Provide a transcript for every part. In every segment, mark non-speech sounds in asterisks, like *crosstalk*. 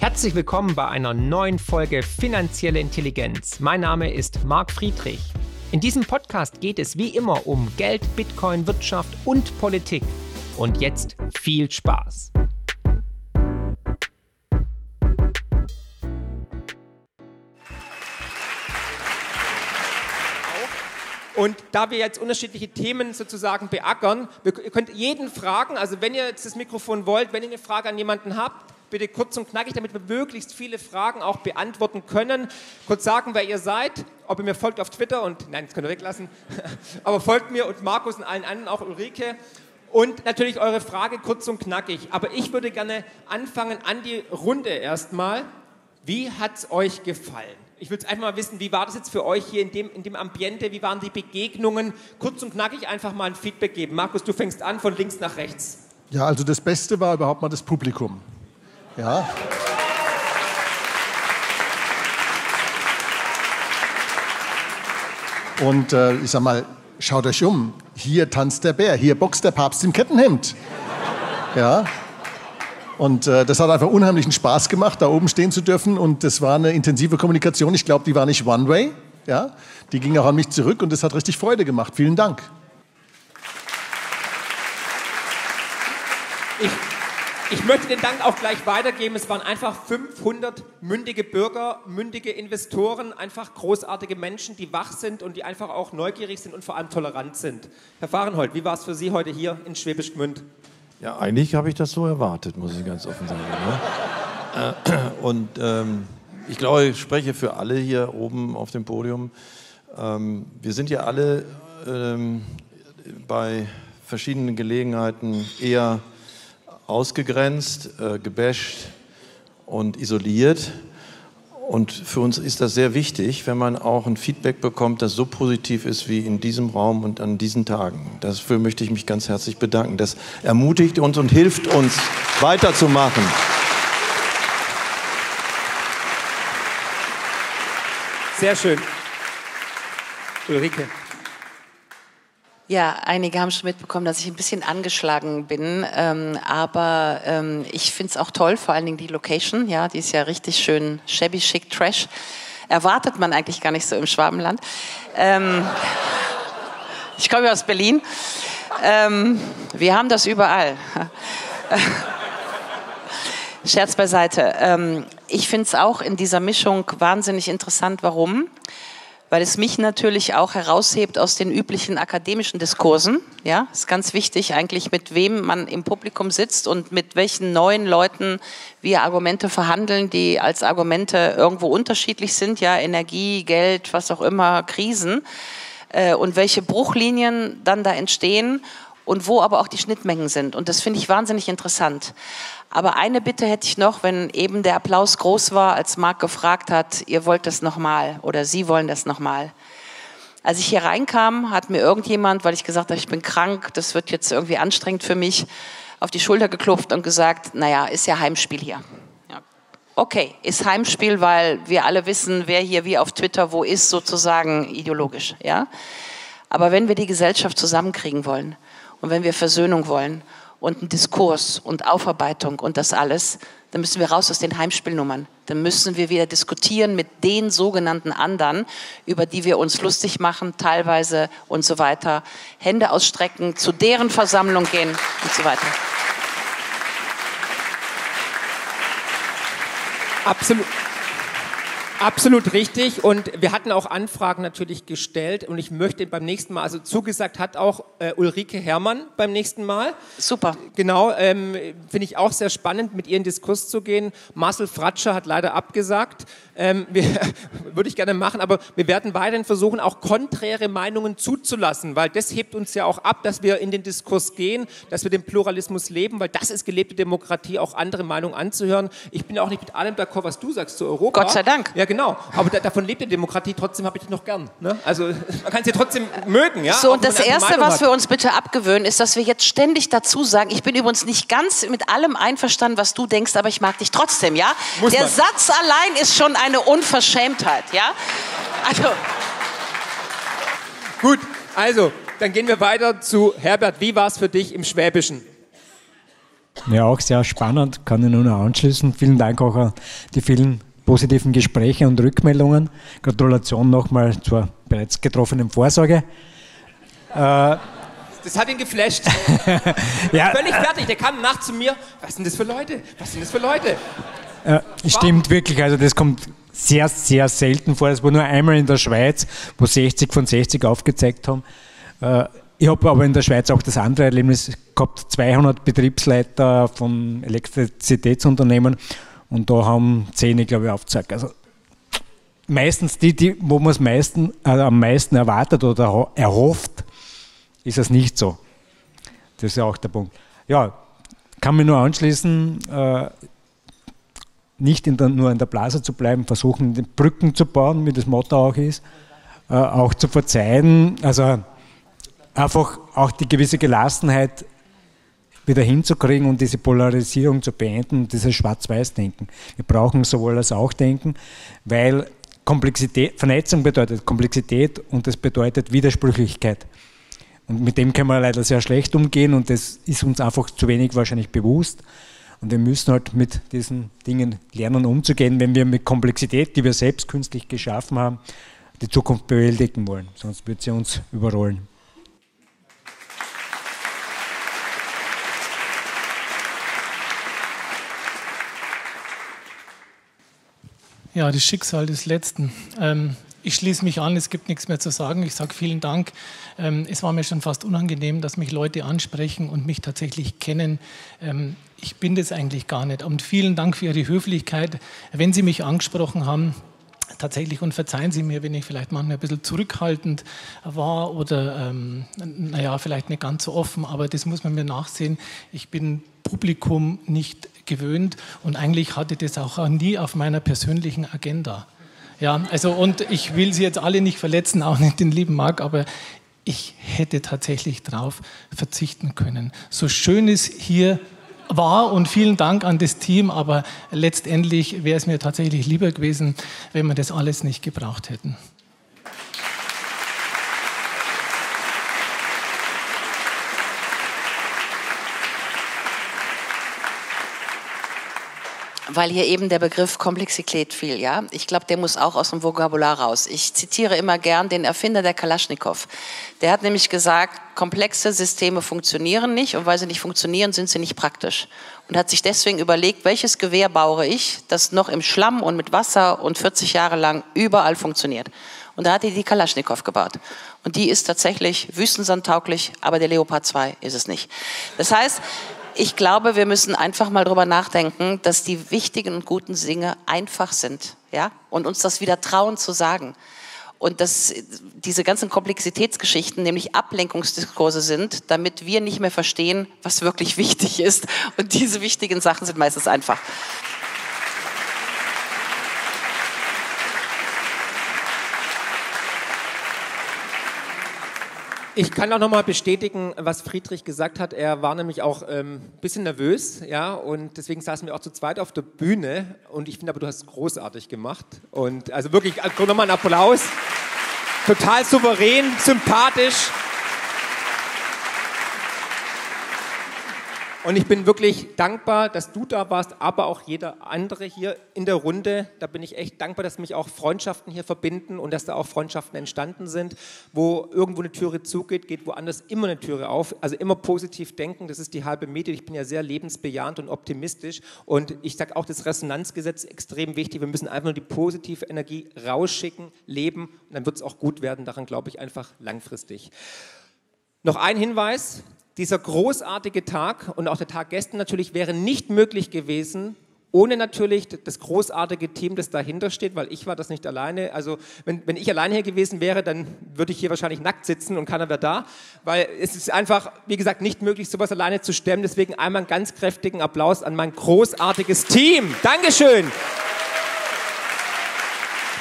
Herzlich willkommen bei einer neuen Folge Finanzielle Intelligenz. Mein Name ist Marc Friedrich. In diesem Podcast geht es wie immer um Geld, Bitcoin, Wirtschaft und Politik. Und jetzt viel Spaß. Und da wir jetzt unterschiedliche Themen sozusagen beackern, ihr könnt jeden fragen, also wenn ihr jetzt das Mikrofon wollt, wenn ihr eine Frage an jemanden habt, bitte kurz und knackig, damit wir möglichst viele Fragen auch beantworten können. Kurz sagen, wer ihr seid, ob ihr mir folgt auf Twitter und, nein, das könnt ihr weglassen, *laughs* aber folgt mir und Markus und allen anderen, auch Ulrike. Und natürlich eure Frage kurz und knackig. Aber ich würde gerne anfangen an die Runde erstmal. Wie hat es euch gefallen? Ich würde einfach mal wissen, wie war das jetzt für euch hier in dem, in dem Ambiente? Wie waren die Begegnungen? Kurz und knackig einfach mal ein Feedback geben. Markus, du fängst an von links nach rechts. Ja, also das Beste war überhaupt mal das Publikum. Ja. Und äh, ich sag mal, schaut euch um. Hier tanzt der Bär, hier boxt der Papst im Kettenhemd. Ja. Und äh, das hat einfach unheimlichen Spaß gemacht, da oben stehen zu dürfen. Und das war eine intensive Kommunikation. Ich glaube, die war nicht One-Way. Ja. Die ging auch an mich zurück und das hat richtig Freude gemacht. Vielen Dank. Ich ich möchte den Dank auch gleich weitergeben. Es waren einfach 500 mündige Bürger, mündige Investoren, einfach großartige Menschen, die wach sind und die einfach auch neugierig sind und vor allem tolerant sind. Herr Fahrenhold, wie war es für Sie heute hier in Schwäbisch Gmünd? Ja, eigentlich habe ich das so erwartet, muss ich ganz offen sagen. Ne? Äh, und ähm, ich glaube, ich spreche für alle hier oben auf dem Podium. Ähm, wir sind ja alle ähm, bei verschiedenen Gelegenheiten eher ausgegrenzt, äh, gebasht und isoliert. Und für uns ist das sehr wichtig, wenn man auch ein Feedback bekommt, das so positiv ist wie in diesem Raum und an diesen Tagen. Dafür möchte ich mich ganz herzlich bedanken. Das ermutigt uns und hilft uns weiterzumachen. Sehr schön. Ulrike. Ja, einige haben schon mitbekommen, dass ich ein bisschen angeschlagen bin, ähm, aber ähm, ich finde es auch toll, vor allen Dingen die Location, ja, die ist ja richtig schön shabby, schick, trash. Erwartet man eigentlich gar nicht so im Schwabenland. Ähm, ich komme ja aus Berlin. Ähm, wir haben das überall. *laughs* Scherz beiseite. Ähm, ich finde es auch in dieser Mischung wahnsinnig interessant. Warum? Weil es mich natürlich auch heraushebt aus den üblichen akademischen Diskursen. Ja, ist ganz wichtig eigentlich, mit wem man im Publikum sitzt und mit welchen neuen Leuten wir Argumente verhandeln, die als Argumente irgendwo unterschiedlich sind. Ja, Energie, Geld, was auch immer, Krisen äh, und welche Bruchlinien dann da entstehen und wo aber auch die Schnittmengen sind. Und das finde ich wahnsinnig interessant. Aber eine Bitte hätte ich noch, wenn eben der Applaus groß war, als Marc gefragt hat, ihr wollt das nochmal oder Sie wollen das nochmal. Als ich hier reinkam, hat mir irgendjemand, weil ich gesagt habe, ich bin krank, das wird jetzt irgendwie anstrengend für mich, auf die Schulter geklopft und gesagt, naja, ist ja Heimspiel hier. Okay, ist Heimspiel, weil wir alle wissen, wer hier wie auf Twitter wo ist, sozusagen ideologisch. Ja? Aber wenn wir die Gesellschaft zusammenkriegen wollen und wenn wir Versöhnung wollen und einen Diskurs und Aufarbeitung und das alles, dann müssen wir raus aus den Heimspielnummern. Dann müssen wir wieder diskutieren mit den sogenannten anderen, über die wir uns lustig machen, teilweise und so weiter. Hände ausstrecken, zu deren Versammlung gehen und so weiter. Absolut. Absolut richtig. Und wir hatten auch Anfragen natürlich gestellt. Und ich möchte beim nächsten Mal, also zugesagt hat auch äh, Ulrike Herrmann beim nächsten Mal. Super. Genau, ähm, finde ich auch sehr spannend, mit ihr in Diskurs zu gehen. Marcel Fratscher hat leider abgesagt. Ähm, *laughs* Würde ich gerne machen, aber wir werden weiterhin versuchen, auch konträre Meinungen zuzulassen, weil das hebt uns ja auch ab, dass wir in den Diskurs gehen, dass wir den Pluralismus leben, weil das ist gelebte Demokratie, auch andere Meinungen anzuhören. Ich bin auch nicht mit allem d'accord, was du sagst zu Europa. Gott sei Dank. Ja, genau. Aber da, davon lebt die Demokratie, trotzdem habe ich dich noch gern. Ne? Also man kann sie trotzdem mögen. Ja? So, und das Erste, was wir uns bitte abgewöhnen, ist, dass wir jetzt ständig dazu sagen, ich bin übrigens nicht ganz mit allem einverstanden, was du denkst, aber ich mag dich trotzdem, ja? Muss Der man. Satz allein ist schon eine Unverschämtheit, ja? Also. Gut, also, dann gehen wir weiter zu Herbert. Wie war es für dich im Schwäbischen? Ja, auch sehr spannend, kann ich nur noch anschließen. Vielen Dank auch an die vielen positiven Gespräche und Rückmeldungen. Gratulation nochmal zur bereits getroffenen Vorsorge. Äh, das hat ihn geflasht. *laughs* ja. Völlig fertig. Der kam nachts zu mir. Was sind das für Leute? Was sind das für Leute? Äh, stimmt wirklich. Also das kommt sehr, sehr selten vor. Es war nur einmal in der Schweiz, wo 60 von 60 aufgezeigt haben. Äh, ich habe aber in der Schweiz auch das andere Erlebnis gehabt, 200 Betriebsleiter von Elektrizitätsunternehmen und da haben 10, glaube ich, aufgezeigt. Also meistens die, die wo man es meisten, äh, am meisten erwartet oder erhofft, ist es nicht so. Das ist ja auch der Punkt. Ja, kann mich nur anschließen, äh, nicht der, nur in der Blase zu bleiben, versuchen, Brücken zu bauen, wie das Motto auch ist, äh, auch zu verzeihen, also einfach auch die gewisse Gelassenheit wieder hinzukriegen und diese Polarisierung zu beenden, dieses Schwarz-Weiß-Denken. Wir brauchen sowohl als auch Denken, weil Komplexität, Vernetzung bedeutet Komplexität und das bedeutet Widersprüchlichkeit. Und mit dem können wir leider sehr schlecht umgehen und das ist uns einfach zu wenig wahrscheinlich bewusst. Und wir müssen halt mit diesen Dingen lernen umzugehen, wenn wir mit Komplexität, die wir selbst künstlich geschaffen haben, die Zukunft bewältigen wollen. Sonst wird sie uns überrollen. Ja, das Schicksal des Letzten. Ähm, ich schließe mich an, es gibt nichts mehr zu sagen. Ich sage vielen Dank. Ähm, es war mir schon fast unangenehm, dass mich Leute ansprechen und mich tatsächlich kennen. Ähm, ich bin das eigentlich gar nicht. Und vielen Dank für Ihre Höflichkeit. Wenn Sie mich angesprochen haben, tatsächlich, und verzeihen Sie mir, wenn ich vielleicht manchmal ein bisschen zurückhaltend war oder, ähm, naja, vielleicht nicht ganz so offen, aber das muss man mir nachsehen. Ich bin Publikum nicht gewöhnt und eigentlich hatte das auch nie auf meiner persönlichen Agenda. Ja, also und ich will Sie jetzt alle nicht verletzen, auch nicht den lieben Marc, aber ich hätte tatsächlich darauf verzichten können. So schön es hier war und vielen Dank an das Team, aber letztendlich wäre es mir tatsächlich lieber gewesen, wenn wir das alles nicht gebraucht hätten. Weil hier eben der Begriff Komplexität fiel, ja. Ich glaube, der muss auch aus dem Vokabular raus. Ich zitiere immer gern den Erfinder der Kalaschnikow. Der hat nämlich gesagt, komplexe Systeme funktionieren nicht und weil sie nicht funktionieren, sind sie nicht praktisch. Und hat sich deswegen überlegt, welches Gewehr baue ich, das noch im Schlamm und mit Wasser und 40 Jahre lang überall funktioniert. Und da hat er die Kalaschnikow gebaut. Und die ist tatsächlich wüstensandtauglich, aber der Leopard 2 ist es nicht. Das heißt, ich glaube, wir müssen einfach mal darüber nachdenken, dass die wichtigen und guten Dinge einfach sind, ja, und uns das wieder trauen zu sagen. Und dass diese ganzen Komplexitätsgeschichten nämlich Ablenkungsdiskurse sind, damit wir nicht mehr verstehen, was wirklich wichtig ist. Und diese wichtigen Sachen sind meistens einfach. Ich kann auch nochmal bestätigen, was Friedrich gesagt hat. Er war nämlich auch ein ähm, bisschen nervös, ja, und deswegen saßen wir auch zu zweit auf der Bühne. Und ich finde aber, du hast es großartig gemacht. Und also wirklich, also nochmal einen Applaus. Total souverän, sympathisch. Und ich bin wirklich dankbar, dass du da warst, aber auch jeder andere hier in der Runde. Da bin ich echt dankbar, dass mich auch Freundschaften hier verbinden und dass da auch Freundschaften entstanden sind. Wo irgendwo eine Türe zugeht, geht woanders immer eine Türe auf. Also immer positiv denken, das ist die halbe Medie. Ich bin ja sehr lebensbejahend und optimistisch. Und ich sage auch, das Resonanzgesetz ist extrem wichtig. Wir müssen einfach nur die positive Energie rausschicken, leben und dann wird es auch gut werden. Daran glaube ich einfach langfristig. Noch ein Hinweis, dieser großartige Tag und auch der Tag gestern natürlich wäre nicht möglich gewesen, ohne natürlich das großartige Team, das dahinter steht, weil ich war das nicht alleine. Also wenn, wenn ich alleine hier gewesen wäre, dann würde ich hier wahrscheinlich nackt sitzen und keiner wäre da, weil es ist einfach, wie gesagt, nicht möglich, sowas alleine zu stemmen. Deswegen einmal einen ganz kräftigen Applaus an mein großartiges Team. Dankeschön.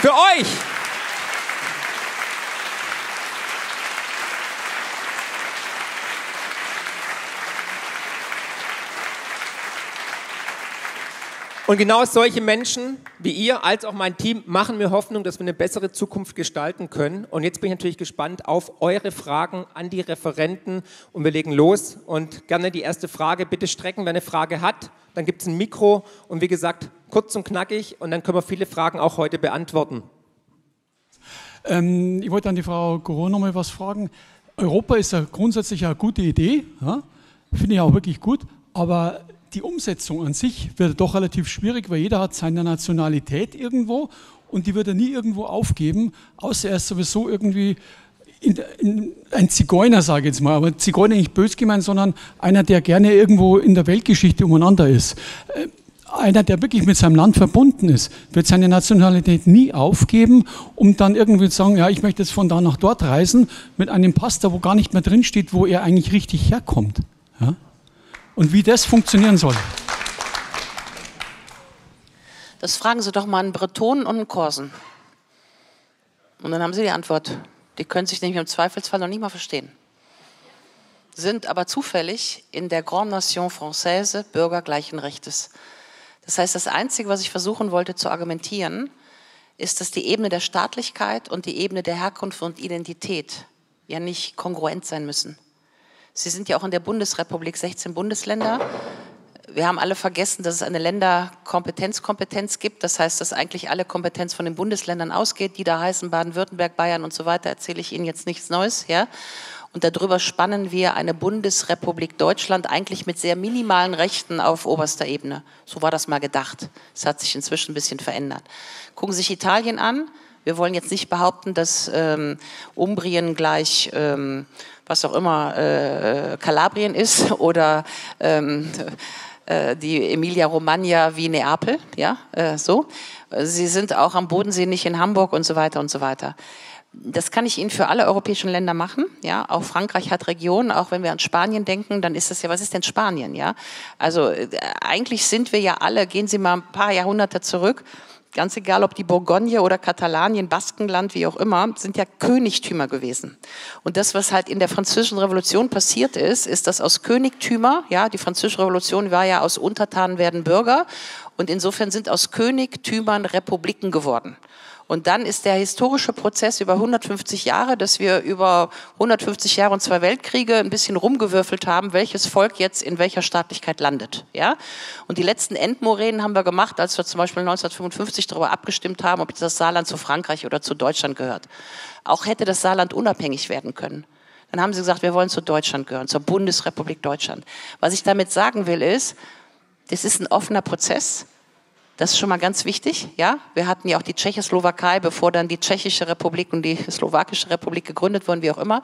Für euch. Und genau solche Menschen wie ihr als auch mein Team machen mir Hoffnung, dass wir eine bessere Zukunft gestalten können. Und jetzt bin ich natürlich gespannt auf eure Fragen an die Referenten und wir legen los. Und gerne die erste Frage bitte strecken, wer eine Frage hat. Dann gibt es ein Mikro und wie gesagt, kurz und knackig und dann können wir viele Fragen auch heute beantworten. Ähm, ich wollte an die Frau Corona mal was fragen. Europa ist ja grundsätzlich eine gute Idee, ja? finde ich auch wirklich gut, aber die Umsetzung an sich wird doch relativ schwierig, weil jeder hat seine Nationalität irgendwo und die wird er nie irgendwo aufgeben, außer er ist sowieso irgendwie in, in, ein Zigeuner, sage ich jetzt mal, aber Zigeuner nicht bös gemeint, sondern einer, der gerne irgendwo in der Weltgeschichte umeinander ist. Äh, einer, der wirklich mit seinem Land verbunden ist, wird seine Nationalität nie aufgeben, um dann irgendwie zu sagen, ja, ich möchte jetzt von da nach dort reisen, mit einem Pass, da wo gar nicht mehr drinsteht, wo er eigentlich richtig herkommt. Und wie das funktionieren soll. Das fragen Sie doch mal einen Bretonen und einen Korsen. Und dann haben Sie die Antwort. Die können sich nämlich im Zweifelsfall noch nicht mal verstehen. Sind aber zufällig in der Grande Nation Française Bürger gleichen Rechtes. Das heißt, das Einzige, was ich versuchen wollte zu argumentieren, ist, dass die Ebene der Staatlichkeit und die Ebene der Herkunft und Identität ja nicht kongruent sein müssen. Sie sind ja auch in der Bundesrepublik 16 Bundesländer. Wir haben alle vergessen, dass es eine Länderkompetenzkompetenz gibt. Das heißt, dass eigentlich alle Kompetenz von den Bundesländern ausgeht. Die da heißen Baden-Württemberg, Bayern und so weiter. Erzähle ich Ihnen jetzt nichts Neues. Ja? Und darüber spannen wir eine Bundesrepublik Deutschland eigentlich mit sehr minimalen Rechten auf oberster Ebene. So war das mal gedacht. Es hat sich inzwischen ein bisschen verändert. Gucken Sie sich Italien an. Wir wollen jetzt nicht behaupten, dass ähm, Umbrien gleich ähm, was auch immer äh, Kalabrien ist *laughs* oder ähm, äh, die Emilia Romagna wie Neapel, ja, äh, so. Sie sind auch am Bodensee nicht in Hamburg und so weiter und so weiter. Das kann ich Ihnen für alle europäischen Länder machen. Ja, auch Frankreich hat Regionen. Auch wenn wir an Spanien denken, dann ist das ja, was ist denn Spanien? Ja, also äh, eigentlich sind wir ja alle. Gehen Sie mal ein paar Jahrhunderte zurück ganz egal ob die Bourgogne oder Katalanien, Baskenland, wie auch immer, sind ja Königtümer gewesen. Und das, was halt in der französischen Revolution passiert ist, ist, dass aus Königtümer, ja, die französische Revolution war ja aus Untertanen werden Bürger und insofern sind aus Königtümern Republiken geworden. Und dann ist der historische Prozess über 150 Jahre, dass wir über 150 Jahre und zwei Weltkriege ein bisschen rumgewürfelt haben, welches Volk jetzt in welcher Staatlichkeit landet. Ja? Und die letzten Endmoränen haben wir gemacht, als wir zum Beispiel 1955 darüber abgestimmt haben, ob das Saarland zu Frankreich oder zu Deutschland gehört. Auch hätte das Saarland unabhängig werden können. Dann haben sie gesagt, wir wollen zu Deutschland gehören, zur Bundesrepublik Deutschland. Was ich damit sagen will ist, das ist ein offener Prozess. Das ist schon mal ganz wichtig. Ja, wir hatten ja auch die Tschechoslowakei, bevor dann die Tschechische Republik und die Slowakische Republik gegründet wurden, wie auch immer.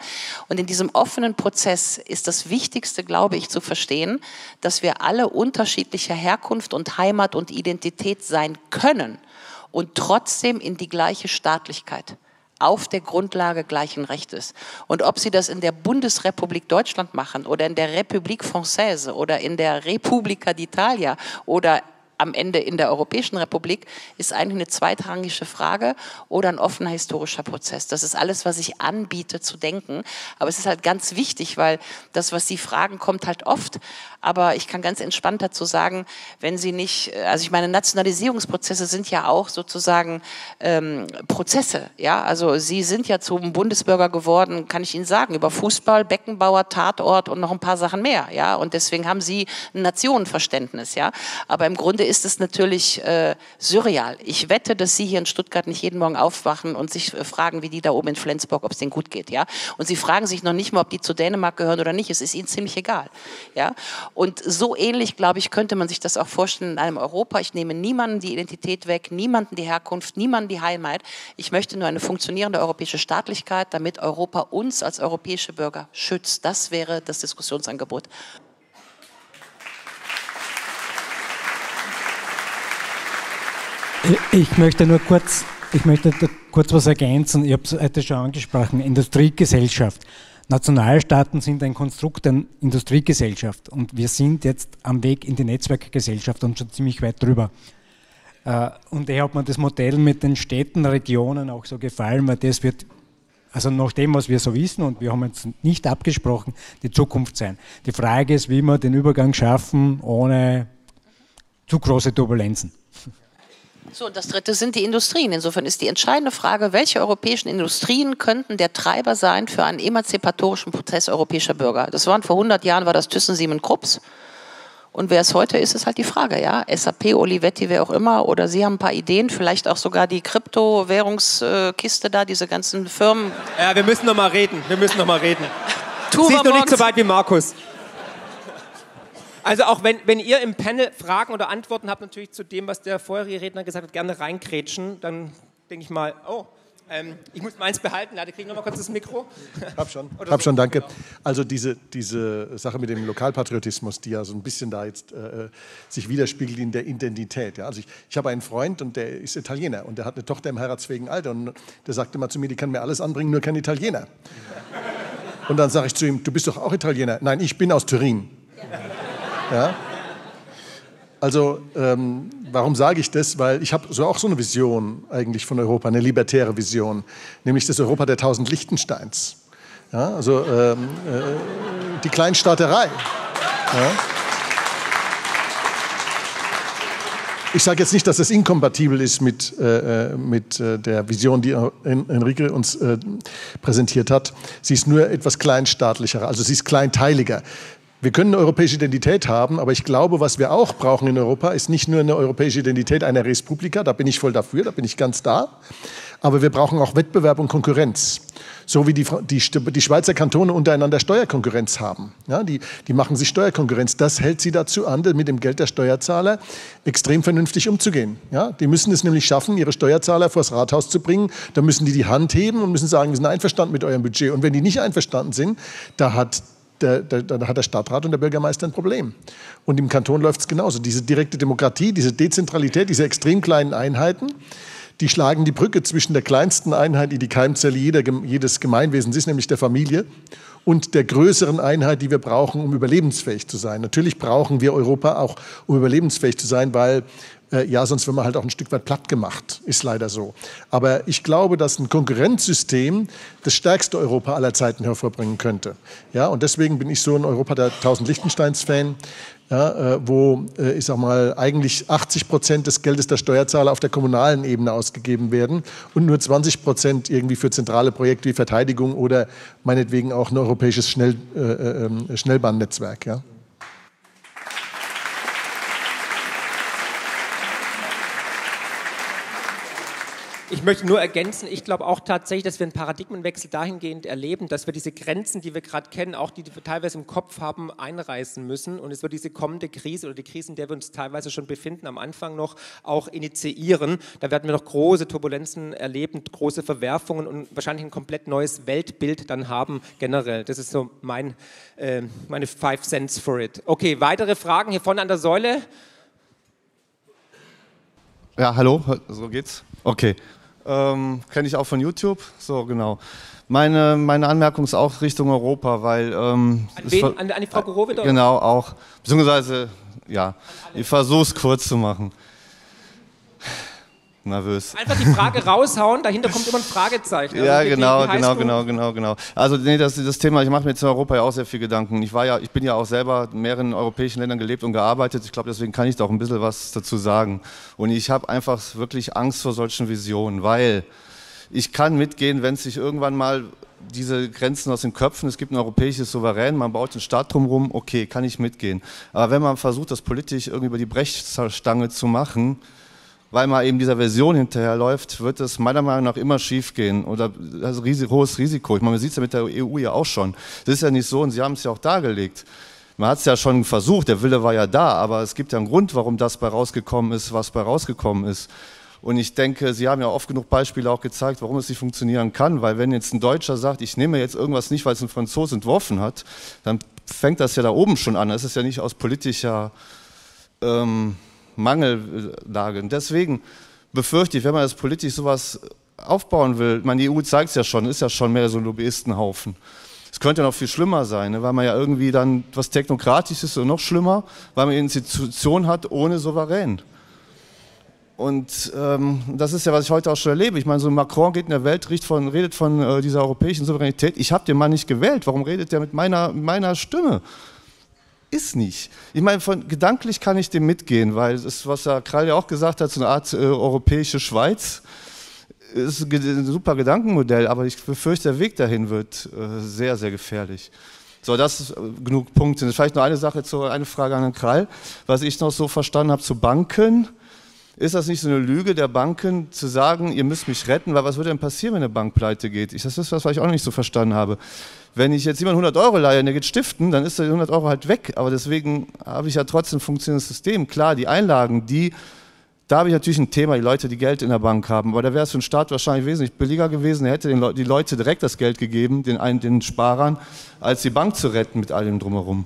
Und in diesem offenen Prozess ist das Wichtigste, glaube ich, zu verstehen, dass wir alle unterschiedlicher Herkunft und Heimat und Identität sein können und trotzdem in die gleiche Staatlichkeit auf der Grundlage gleichen Rechtes. Und ob Sie das in der Bundesrepublik Deutschland machen oder in der Republik Française oder in der Repubblica d'Italia oder am Ende in der Europäischen Republik, ist eigentlich eine zweitrangige Frage oder ein offener historischer Prozess. Das ist alles, was ich anbiete zu denken. Aber es ist halt ganz wichtig, weil das, was Sie fragen, kommt halt oft. Aber ich kann ganz entspannt dazu sagen, wenn Sie nicht, also ich meine, Nationalisierungsprozesse sind ja auch sozusagen ähm, Prozesse. Ja, also Sie sind ja zum Bundesbürger geworden, kann ich Ihnen sagen, über Fußball, Beckenbauer, Tatort und noch ein paar Sachen mehr. Ja, und deswegen haben Sie ein Nationenverständnis. Ja, aber im Grunde ist es natürlich äh, surreal. Ich wette, dass Sie hier in Stuttgart nicht jeden Morgen aufwachen und sich äh, fragen, wie die da oben in Flensburg, ob es denen gut geht. Ja? Und Sie fragen sich noch nicht mal, ob die zu Dänemark gehören oder nicht. Es ist Ihnen ziemlich egal. Ja? Und so ähnlich, glaube ich, könnte man sich das auch vorstellen in einem Europa. Ich nehme niemanden die Identität weg, niemanden die Herkunft, niemanden die Heimat. Ich möchte nur eine funktionierende europäische Staatlichkeit, damit Europa uns als europäische Bürger schützt. Das wäre das Diskussionsangebot. Ich möchte nur kurz, ich möchte kurz was ergänzen. Ich habe es heute schon angesprochen. Industriegesellschaft. Nationalstaaten sind ein Konstrukt der Industriegesellschaft und wir sind jetzt am Weg in die Netzwerkgesellschaft und schon ziemlich weit drüber. Äh, und daher hat mir das Modell mit den Städten, Regionen auch so gefallen, weil das wird, also nach dem, was wir so wissen, und wir haben jetzt nicht abgesprochen, die Zukunft sein. Die Frage ist, wie wir den Übergang schaffen, ohne zu große Turbulenzen. So, und das dritte sind die Industrien. Insofern ist die entscheidende Frage, welche europäischen Industrien könnten der Treiber sein für einen emanzipatorischen Prozess europäischer Bürger? Das waren vor 100 Jahren, war das Thyssen, Siemens, Krupps. Und wer es heute ist, ist halt die Frage, ja. SAP, Olivetti, wer auch immer, oder Sie haben ein paar Ideen, vielleicht auch sogar die Kryptowährungskiste da, diese ganzen Firmen. Ja, wir müssen noch mal reden, wir müssen noch mal reden. Sie ist noch nicht so weit wie Markus. Also auch wenn, wenn ihr im Panel Fragen oder Antworten habt, natürlich zu dem, was der vorherige Redner gesagt hat, gerne reinkrätschen, dann denke ich mal, oh, ähm, ich muss meins behalten. Ja, kriege ich noch mal kurz das Mikro. Hab schon, hab so. schon, danke. Also diese, diese Sache mit dem Lokalpatriotismus, die ja so ein bisschen da jetzt äh, sich widerspiegelt in der Identität. Ja? Also ich, ich habe einen Freund und der ist Italiener und der hat eine Tochter im heiratsfähigen Alter und der sagte mal zu mir, die kann mir alles anbringen, nur kein Italiener. Und dann sage ich zu ihm, du bist doch auch Italiener. Nein, ich bin aus Turin. Ja? Also ähm, warum sage ich das? Weil ich habe so auch so eine Vision eigentlich von Europa, eine libertäre Vision, nämlich das Europa der tausend Lichtensteins. Ja? Also ähm, äh, die Kleinstaaterei. Ja? Ich sage jetzt nicht, dass das inkompatibel ist mit, äh, äh mit äh, der Vision, die Enrique uns äh, präsentiert hat. Sie ist nur etwas kleinstaatlicher, also sie ist kleinteiliger. Wir können eine europäische Identität haben, aber ich glaube, was wir auch brauchen in Europa, ist nicht nur eine europäische Identität einer Respublika, da bin ich voll dafür, da bin ich ganz da, aber wir brauchen auch Wettbewerb und Konkurrenz. So wie die, die, die Schweizer Kantone untereinander Steuerkonkurrenz haben. Ja, die, die machen sich Steuerkonkurrenz. Das hält sie dazu an, mit dem Geld der Steuerzahler extrem vernünftig umzugehen. Ja, die müssen es nämlich schaffen, ihre Steuerzahler vors Rathaus zu bringen. Da müssen die die Hand heben und müssen sagen, wir sind einverstanden mit eurem Budget. Und wenn die nicht einverstanden sind, da hat da, da, hat der Stadtrat und der Bürgermeister ein Problem. Und im Kanton läuft es genauso. Diese direkte Demokratie, diese Dezentralität, diese extrem kleinen Einheiten, die schlagen die Brücke zwischen der kleinsten Einheit, die die Keimzelle jeder, jedes Gemeinwesens ist, nämlich der Familie, und der größeren Einheit, die wir brauchen, um überlebensfähig zu sein. Natürlich brauchen wir Europa auch, um überlebensfähig zu sein, weil äh, ja, sonst wird man halt auch ein Stück weit platt gemacht. Ist leider so. Aber ich glaube, dass ein Konkurrenzsystem das stärkste Europa aller Zeiten hervorbringen könnte. Ja, und deswegen bin ich so ein Europa der tausend Lichtensteins-Fan. Ja, äh, wo, äh, ich sag mal, eigentlich 80 Prozent des Geldes der Steuerzahler auf der kommunalen Ebene ausgegeben werden und nur 20 Prozent irgendwie für zentrale Projekte wie Verteidigung oder meinetwegen auch ein europäisches Schnell, äh, ähm, Schnellbahnnetzwerk. Ja. Ich möchte nur ergänzen, ich glaube auch tatsächlich, dass wir einen Paradigmenwechsel dahingehend erleben, dass wir diese Grenzen, die wir gerade kennen, auch die, die wir teilweise im Kopf haben, einreißen müssen. Und es wird diese kommende Krise oder die Krise, in der wir uns teilweise schon befinden, am Anfang noch auch initiieren. Da werden wir noch große Turbulenzen erleben, große Verwerfungen und wahrscheinlich ein komplett neues Weltbild dann haben generell. Das ist so mein, äh, meine Five Cents for it. Okay, weitere Fragen hier vorne an der Säule. Ja, hallo, so geht's. Okay. Ähm, Kenne ich auch von YouTube. So, genau. Meine, meine Anmerkung ist auch Richtung Europa, weil. Ähm, an, wen, an, an, die Frau Gorowitz? Genau, auch. Beziehungsweise, ja, ich versuche es kurz zu machen nervös. Einfach die Frage raushauen, dahinter kommt immer ein Fragezeichen. Ja, also genau, genau, genau, genau, genau. Also nee, das, das Thema, ich mache mir jetzt in Europa ja auch sehr viel Gedanken. Ich war ja, ich bin ja auch selber in mehreren europäischen Ländern gelebt und gearbeitet. Ich glaube, deswegen kann ich da auch ein bisschen was dazu sagen. Und ich habe einfach wirklich Angst vor solchen Visionen, weil ich kann mitgehen, wenn sich irgendwann mal diese Grenzen aus den Köpfen, es gibt ein europäisches Souverän, man baut einen Staat drumherum, okay, kann ich mitgehen. Aber wenn man versucht, das politisch irgendwie über die Brechstange zu machen, weil man eben dieser Version hinterherläuft, wird es meiner Meinung nach immer schief gehen oder also riesig, hohes Risiko. Ich meine, man sieht es ja mit der EU ja auch schon. Das ist ja nicht so und Sie haben es ja auch dargelegt. Man hat es ja schon versucht, der Wille war ja da, aber es gibt ja einen Grund, warum das bei rausgekommen ist, was bei rausgekommen ist. Und ich denke, Sie haben ja oft genug Beispiele auch gezeigt, warum es nicht funktionieren kann, weil wenn jetzt ein Deutscher sagt, ich nehme jetzt irgendwas nicht, weil es ein Franzose entworfen hat, dann fängt das ja da oben schon an. Das ist ja nicht aus politischer ähm, Mangellage. Und deswegen befürchte ich, wenn man das politisch sowas aufbauen will, meine, die EU zeigt es ja schon, ist ja schon mehr so ein Lobbyistenhaufen. Es könnte noch viel schlimmer sein, ne, weil man ja irgendwie dann was Technokratisches und noch schlimmer, weil man eine Institution hat ohne Souverän. Und ähm, das ist ja, was ich heute auch schon erlebe. Ich meine, so Macron geht in der Welt, redet von, redet von äh, dieser europäischen Souveränität. Ich habe den Mann nicht gewählt. Warum redet der mit meiner, meiner Stimme? Ist nicht. Ich meine, von, gedanklich kann ich dem mitgehen, weil es, was Herr Krall ja auch gesagt hat, so eine Art äh, europäische Schweiz ist ein super Gedankenmodell, aber ich befürchte, der Weg dahin wird äh, sehr, sehr gefährlich. So, das ist äh, genug Punkte. Vielleicht noch eine Sache, zu, eine Frage an Herrn Krall. Was ich noch so verstanden habe zu Banken, ist das nicht so eine Lüge der Banken, zu sagen, ihr müsst mich retten? Weil was würde denn passieren, wenn eine Bank pleite geht? Ich, das ist was, was ich auch noch nicht so verstanden habe. Wenn ich jetzt jemand 100 Euro leihe und der geht stiften, dann ist der 100 Euro halt weg. Aber deswegen habe ich ja trotzdem ein funktionierendes System. Klar, die Einlagen, die da habe ich natürlich ein Thema, die Leute, die Geld in der Bank haben. Aber da wäre es für den Staat wahrscheinlich wesentlich billiger gewesen. Er hätte den Le die Leute direkt das Geld gegeben, den, den Sparern, als die Bank zu retten mit all dem Drumherum.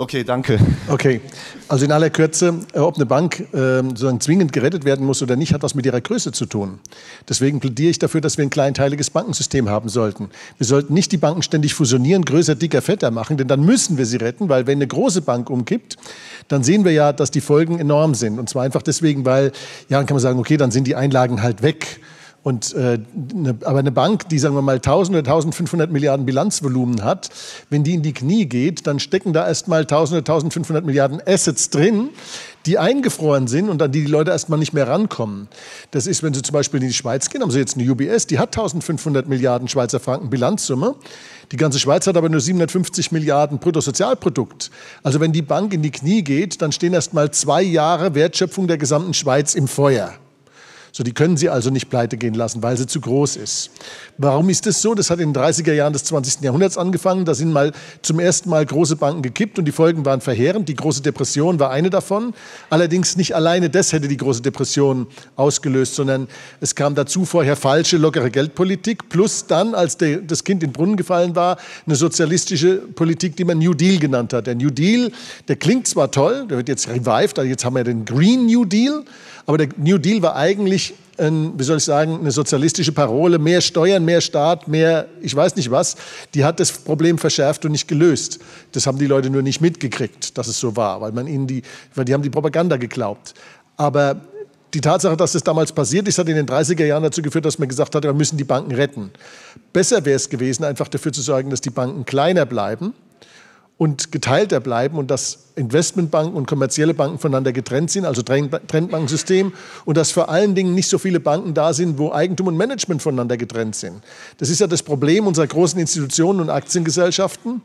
Okay, danke. Okay, also in aller Kürze, äh, ob eine Bank äh, sozusagen zwingend gerettet werden muss oder nicht, hat was mit ihrer Größe zu tun. Deswegen plädiere ich dafür, dass wir ein kleinteiliges Bankensystem haben sollten. Wir sollten nicht die Banken ständig fusionieren, größer, dicker, fetter machen, denn dann müssen wir sie retten, weil wenn eine große Bank umkippt, dann sehen wir ja, dass die Folgen enorm sind. Und zwar einfach deswegen, weil, ja, dann kann man sagen, okay, dann sind die Einlagen halt weg. Und, äh, ne, aber eine Bank, die sagen wir mal 1000 oder 1500 Milliarden Bilanzvolumen hat, wenn die in die Knie geht, dann stecken da erstmal 1000 oder 1500 Milliarden Assets drin, die eingefroren sind und an die die Leute erstmal nicht mehr rankommen. Das ist, wenn Sie zum Beispiel in die Schweiz gehen, haben Sie jetzt eine UBS, die hat 1500 Milliarden Schweizer Franken Bilanzsumme. Die ganze Schweiz hat aber nur 750 Milliarden Bruttosozialprodukt. Also wenn die Bank in die Knie geht, dann stehen erstmal zwei Jahre Wertschöpfung der gesamten Schweiz im Feuer. So, die können sie also nicht pleite gehen lassen, weil sie zu groß ist. Warum ist das so? Das hat in den 30er Jahren des 20. Jahrhunderts angefangen. Da sind mal zum ersten Mal große Banken gekippt und die Folgen waren verheerend. Die große Depression war eine davon. Allerdings nicht alleine das hätte die große Depression ausgelöst, sondern es kam dazu vorher falsche, lockere Geldpolitik plus dann, als der, das Kind in den Brunnen gefallen war, eine sozialistische Politik, die man New Deal genannt hat. Der New Deal, der klingt zwar toll, der wird jetzt revived, also jetzt haben wir den Green New Deal, aber der New Deal war eigentlich, ein, wie soll ich sagen, eine sozialistische Parole, mehr Steuern, mehr Staat, mehr, ich weiß nicht was. Die hat das Problem verschärft und nicht gelöst. Das haben die Leute nur nicht mitgekriegt, dass es so war, weil man ihnen die, weil die haben die Propaganda geglaubt. Aber die Tatsache, dass das damals passiert ist, hat in den 30er Jahren dazu geführt, dass man gesagt hat, wir müssen die Banken retten. Besser wäre es gewesen, einfach dafür zu sorgen, dass die Banken kleiner bleiben und geteilter bleiben und dass Investmentbanken und kommerzielle Banken voneinander getrennt sind, also Trennbankensystem und dass vor allen Dingen nicht so viele Banken da sind, wo Eigentum und Management voneinander getrennt sind. Das ist ja das Problem unserer großen Institutionen und Aktiengesellschaften,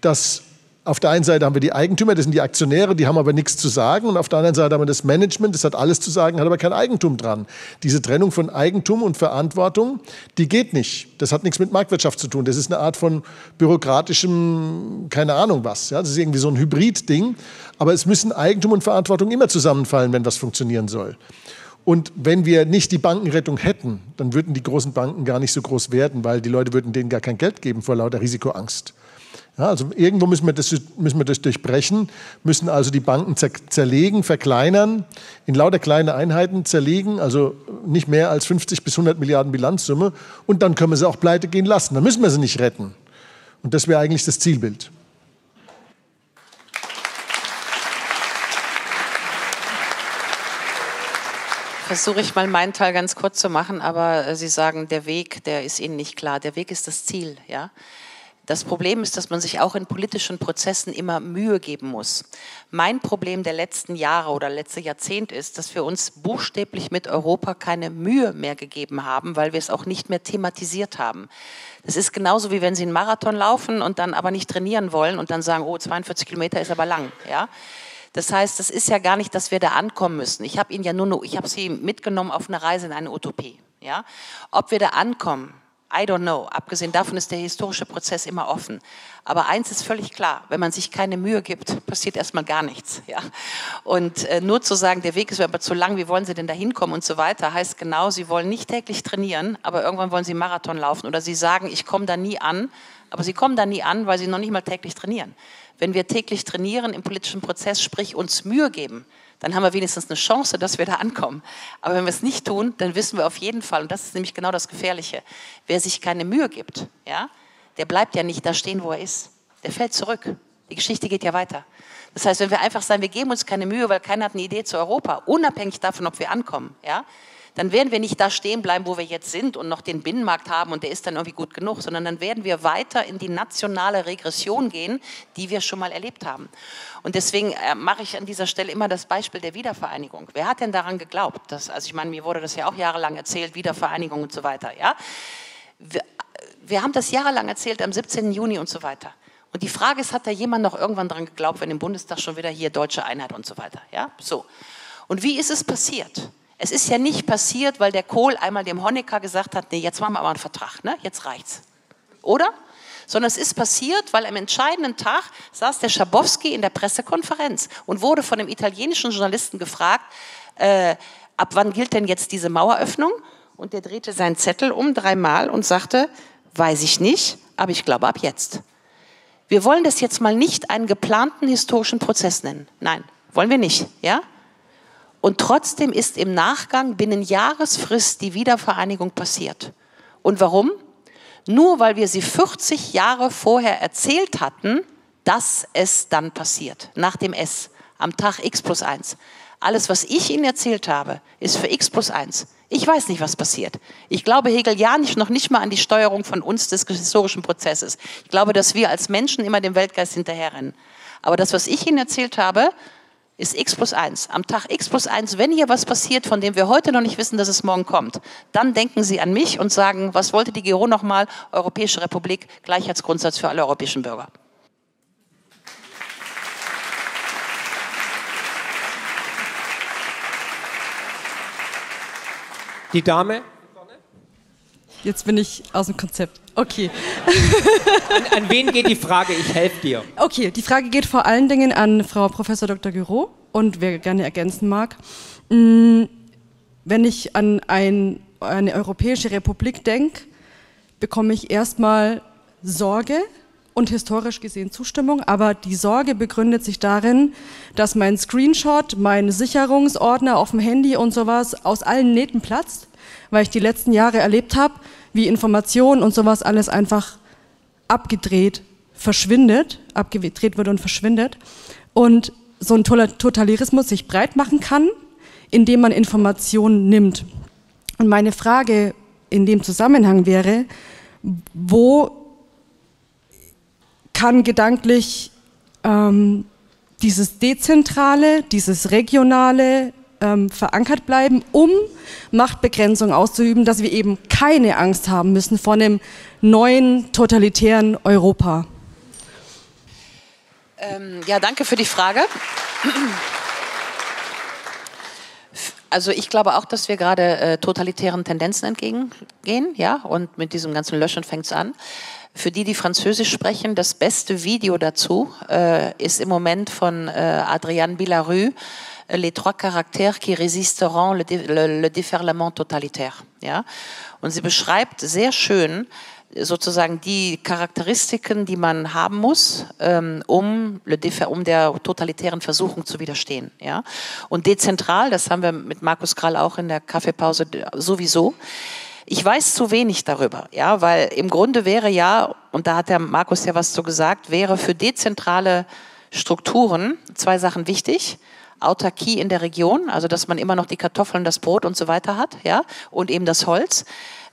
dass auf der einen Seite haben wir die Eigentümer, das sind die Aktionäre, die haben aber nichts zu sagen. Und auf der anderen Seite haben wir das Management, das hat alles zu sagen, hat aber kein Eigentum dran. Diese Trennung von Eigentum und Verantwortung, die geht nicht. Das hat nichts mit Marktwirtschaft zu tun. Das ist eine Art von bürokratischem, keine Ahnung was. Ja, das ist irgendwie so ein Hybrid-Ding. Aber es müssen Eigentum und Verantwortung immer zusammenfallen, wenn was funktionieren soll. Und wenn wir nicht die Bankenrettung hätten, dann würden die großen Banken gar nicht so groß werden, weil die Leute würden denen gar kein Geld geben vor lauter Risikoangst. Ja, also irgendwo müssen wir, das, müssen wir das durchbrechen, müssen also die Banken zerlegen, verkleinern, in lauter kleine Einheiten zerlegen, also nicht mehr als 50 bis 100 Milliarden Bilanzsumme und dann können wir sie auch pleite gehen lassen. Dann müssen wir sie nicht retten. Und das wäre eigentlich das Zielbild. Versuche ich mal meinen Teil ganz kurz zu machen, aber Sie sagen, der Weg, der ist Ihnen nicht klar. Der Weg ist das Ziel, ja. Das Problem ist, dass man sich auch in politischen Prozessen immer Mühe geben muss. Mein Problem der letzten Jahre oder letzte Jahrzehnt ist, dass wir uns buchstäblich mit Europa keine Mühe mehr gegeben haben, weil wir es auch nicht mehr thematisiert haben. Das ist genauso wie wenn Sie einen Marathon laufen und dann aber nicht trainieren wollen und dann sagen, oh, 42 Kilometer ist aber lang, ja. Das heißt, das ist ja gar nicht, dass wir da ankommen müssen. Ich habe Ihnen ja nur, ich habe Sie mitgenommen auf eine Reise in eine Utopie, ja. Ob wir da ankommen, I don't know. Abgesehen davon ist der historische Prozess immer offen. Aber eins ist völlig klar, wenn man sich keine Mühe gibt, passiert erstmal gar nichts. Ja? Und äh, nur zu sagen, der Weg ist aber zu lang, wie wollen Sie denn da hinkommen und so weiter, heißt genau, Sie wollen nicht täglich trainieren, aber irgendwann wollen Sie Marathon laufen. Oder Sie sagen, ich komme da nie an, aber Sie kommen da nie an, weil Sie noch nicht mal täglich trainieren. Wenn wir täglich trainieren im politischen Prozess, sprich uns Mühe geben, dann haben wir wenigstens eine Chance, dass wir da ankommen. Aber wenn wir es nicht tun, dann wissen wir auf jeden Fall, und das ist nämlich genau das Gefährliche, wer sich keine Mühe gibt, ja, der bleibt ja nicht da stehen, wo er ist. Der fällt zurück. Die Geschichte geht ja weiter. Das heißt, wenn wir einfach sagen, wir geben uns keine Mühe, weil keiner hat eine Idee zu Europa, unabhängig davon, ob wir ankommen, ja, dann werden wir nicht da stehen bleiben, wo wir jetzt sind und noch den Binnenmarkt haben und der ist dann irgendwie gut genug, sondern dann werden wir weiter in die nationale Regression gehen, die wir schon mal erlebt haben. Und deswegen äh, mache ich an dieser Stelle immer das Beispiel der Wiedervereinigung. Wer hat denn daran geglaubt? Dass, also ich meine, mir wurde das ja auch jahrelang erzählt, Wiedervereinigung und so weiter. Ja? Wir, wir haben das jahrelang erzählt, am 17. Juni und so weiter. Und die Frage ist, hat da jemand noch irgendwann daran geglaubt, wenn im Bundestag schon wieder hier deutsche Einheit und so weiter? Ja, so. Und wie ist es passiert? Es ist ja nicht passiert, weil der Kohl einmal dem Honecker gesagt hat, nee, jetzt machen wir aber einen Vertrag, ne? jetzt reicht's. Oder? Sondern es ist passiert, weil am entscheidenden Tag saß der Schabowski in der Pressekonferenz und wurde von dem italienischen Journalisten gefragt, äh, ab wann gilt denn jetzt diese Maueröffnung? Und der drehte seinen Zettel um dreimal und sagte, weiß ich nicht, aber ich glaube ab jetzt. Wir wollen das jetzt mal nicht einen geplanten historischen Prozess nennen. Nein, wollen wir nicht, ja? Und trotzdem ist im Nachgang binnen Jahresfrist die Wiedervereinigung passiert. Und warum? Nur weil wir sie 40 Jahre vorher erzählt hatten, dass es dann passiert, nach dem S, am Tag X plus 1. Alles, was ich Ihnen erzählt habe, ist für X plus 1. Ich weiß nicht, was passiert. Ich glaube hegelianisch noch nicht mal an die Steuerung von uns des historischen Prozesses. Ich glaube, dass wir als Menschen immer dem Weltgeist hinterherrennen. Aber das, was ich Ihnen erzählt habe, ist x plus 1. Am Tag x plus 1, wenn hier was passiert, von dem wir heute noch nicht wissen, dass es morgen kommt, dann denken Sie an mich und sagen, was wollte die GERO nochmal? Europäische Republik, Gleichheitsgrundsatz für alle europäischen Bürger. Die Dame Jetzt bin ich aus dem Konzept. Okay. An, an, wen geht die Frage? Ich helfe dir. Okay, die Frage geht vor allen Dingen an Frau Professor Dr. Giro und wer gerne ergänzen mag. Mm, wenn ich an ein, eine europäische Republik denke, bekomme ich erstmal Sorge und historisch gesehen Zustimmung, aber die Sorge begründet sich darin, dass mein Screenshot, mein Sicherungsordner auf dem Handy und sowas aus allen Nähten platzt weil ich die letzten Jahre erlebt habe, wie Information und sowas alles einfach abgedreht verschwindet, abgedreht wird und verschwindet. Und so ein Totalitarismus sich breit machen kann, indem man Informationen nimmt. Und meine Frage in dem Zusammenhang wäre, wo kann gedanklich ähm, dieses Dezentrale, dieses Regionale, ähm, verankert bleiben, um Machtbegrenzung auszuüben, dass wir eben keine Angst haben müssen vor einem neuen totalitären Europa. Ähm, ja, danke für die Frage. Also ich glaube auch, dass wir gerade äh, totalitären Tendenzen entgegengehen, ja, und mit diesem ganzen Löschen fängt es an. Für die, die Französisch sprechen, das beste Video dazu äh, ist im Moment von äh, Adrian Billarue, les trois caractères qui résisteront le, le, le déferlement totalitaire. Ja? Und sie beschreibt sehr schön sozusagen die Charakteristiken, die man haben muss, ähm, um, um der totalitären Versuchung zu widerstehen. Ja? Und dezentral, das haben wir mit Markus Krall auch in der Kaffeepause sowieso, ich weiß zu wenig darüber, ja, weil im Grunde wäre ja, und da hat der Markus ja was zu gesagt, wäre für dezentrale Strukturen zwei Sachen wichtig. Autarkie in der Region, also dass man immer noch die Kartoffeln, das Brot und so weiter hat, ja, und eben das Holz.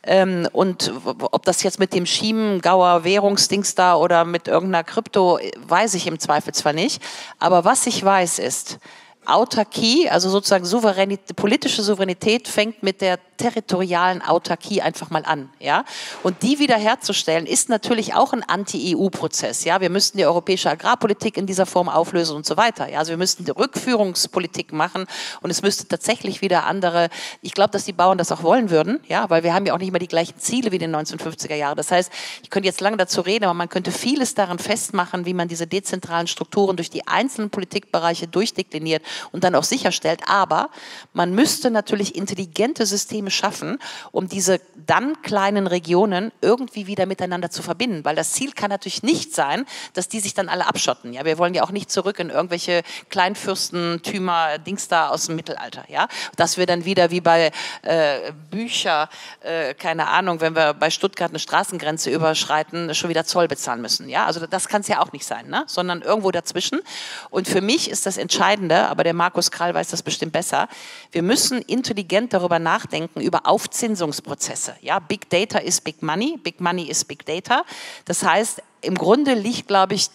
Ähm, und ob das jetzt mit dem Schiemengauer Währungsdings da oder mit irgendeiner Krypto, weiß ich im Zweifelsfall nicht. Aber was ich weiß ist, Autarkie, also sozusagen Souveränität, politische Souveränität fängt mit der territorialen Autarkie einfach mal an, ja. Und die wiederherzustellen ist natürlich auch ein Anti-EU-Prozess, ja. Wir müssten die europäische Agrarpolitik in dieser Form auflösen und so weiter, ja. Also wir müssten die Rückführungspolitik machen und es müsste tatsächlich wieder andere, ich glaube, dass die Bauern das auch wollen würden, ja, weil wir haben ja auch nicht mehr die gleichen Ziele wie in den 1950er Jahren. Das heißt, ich könnte jetzt lange dazu reden, aber man könnte vieles daran festmachen, wie man diese dezentralen Strukturen durch die einzelnen Politikbereiche durchdekliniert und dann auch sicherstellt. Aber man müsste natürlich intelligente Systeme schaffen, um diese dann kleinen Regionen irgendwie wieder miteinander zu verbinden. Weil das Ziel kann natürlich nicht sein, dass die sich dann alle abschotten. Ja, wir wollen ja auch nicht zurück in irgendwelche Kleinfürstentümer, Dings da aus dem Mittelalter. Ja, dass wir dann wieder wie bei äh, Bücher, äh, keine Ahnung, wenn wir bei Stuttgart eine Straßengrenze überschreiten, schon wieder Zoll bezahlen müssen. Ja, also das kann es ja auch nicht sein, ne? sondern irgendwo dazwischen. Und für mich ist das Entscheidende, aber aber der Markus Krall weiß das bestimmt besser. Wir müssen intelligent darüber nachdenken, über Aufzinsungsprozesse. Ja, Big Data ist Big Money, Big Money ist Big Data. Das heißt, im Grunde liegt, glaube ich,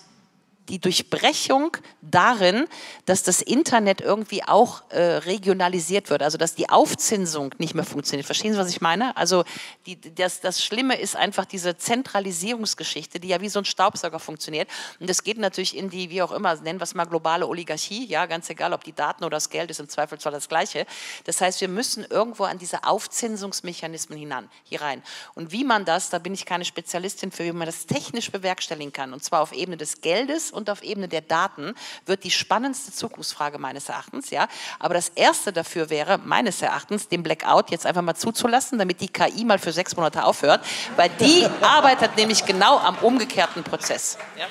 die Durchbrechung darin, dass das Internet irgendwie auch äh, regionalisiert wird, also dass die Aufzinsung nicht mehr funktioniert. Verstehen Sie, was ich meine? Also die, das, das Schlimme ist einfach diese Zentralisierungsgeschichte, die ja wie so ein Staubsauger funktioniert. Und das geht natürlich in die, wie auch immer, nennen wir es mal globale Oligarchie, ja, ganz egal, ob die Daten oder das Geld ist im Zweifelsfall das Gleiche. Das heißt, wir müssen irgendwo an diese Aufzinsungsmechanismen hinein, hier rein. Und wie man das, da bin ich keine Spezialistin für, wie man das technisch bewerkstelligen kann, und zwar auf Ebene des Geldes und auf Ebene der Daten wird die spannendste Zukunftsfrage meines Erachtens. Ja? Aber das Erste dafür wäre, meines Erachtens, den Blackout jetzt einfach mal zuzulassen, damit die KI mal für sechs Monate aufhört, weil die *laughs* arbeitet nämlich genau am umgekehrten Prozess. Ja?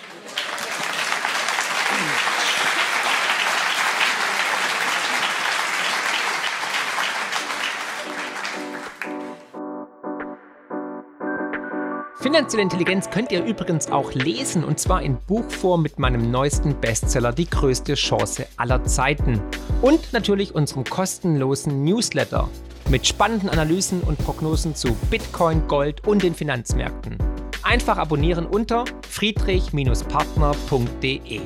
Finanzielle Intelligenz könnt ihr übrigens auch lesen und zwar in Buchform mit meinem neuesten Bestseller Die größte Chance aller Zeiten und natürlich unserem kostenlosen Newsletter mit spannenden Analysen und Prognosen zu Bitcoin, Gold und den Finanzmärkten. Einfach abonnieren unter friedrich-partner.de.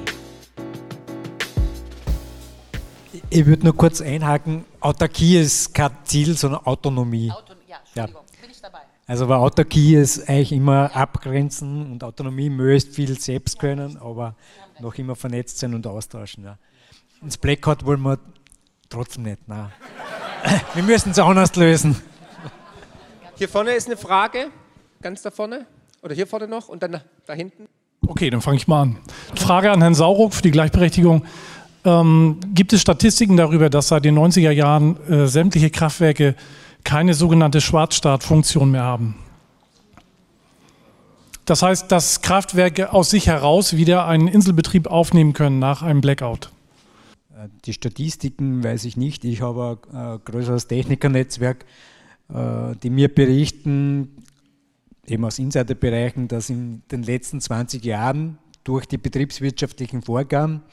Ich würde nur kurz einhaken, Autarkie ist kein Ziel, sondern Autonomie. Auto, ja, Entschuldigung, ja. Also bei Autarkie ist eigentlich immer abgrenzen und Autonomie möchte viel selbst können, aber noch immer vernetzt sein und austauschen. Ja. Ins Blackout wollen wir trotzdem nicht. Nein. *laughs* Wir müssen es anders lösen. Hier vorne ist eine Frage, ganz da vorne. Oder hier vorne noch und dann da hinten. Okay, dann fange ich mal an. Frage an Herrn Sauruck für die Gleichberechtigung. Ähm, gibt es Statistiken darüber, dass seit den 90er Jahren äh, sämtliche Kraftwerke keine sogenannte Schwarzstartfunktion mehr haben. Das heißt, dass Kraftwerke aus sich heraus wieder einen Inselbetrieb aufnehmen können nach einem Blackout. Die Statistiken weiß ich nicht. Ich habe ein größeres Technikernetzwerk, äh, die mir berichten, eben aus Insiderbereichen, dass in den letzten 20 Jahren durch die betriebswirtschaftlichen Vorgaben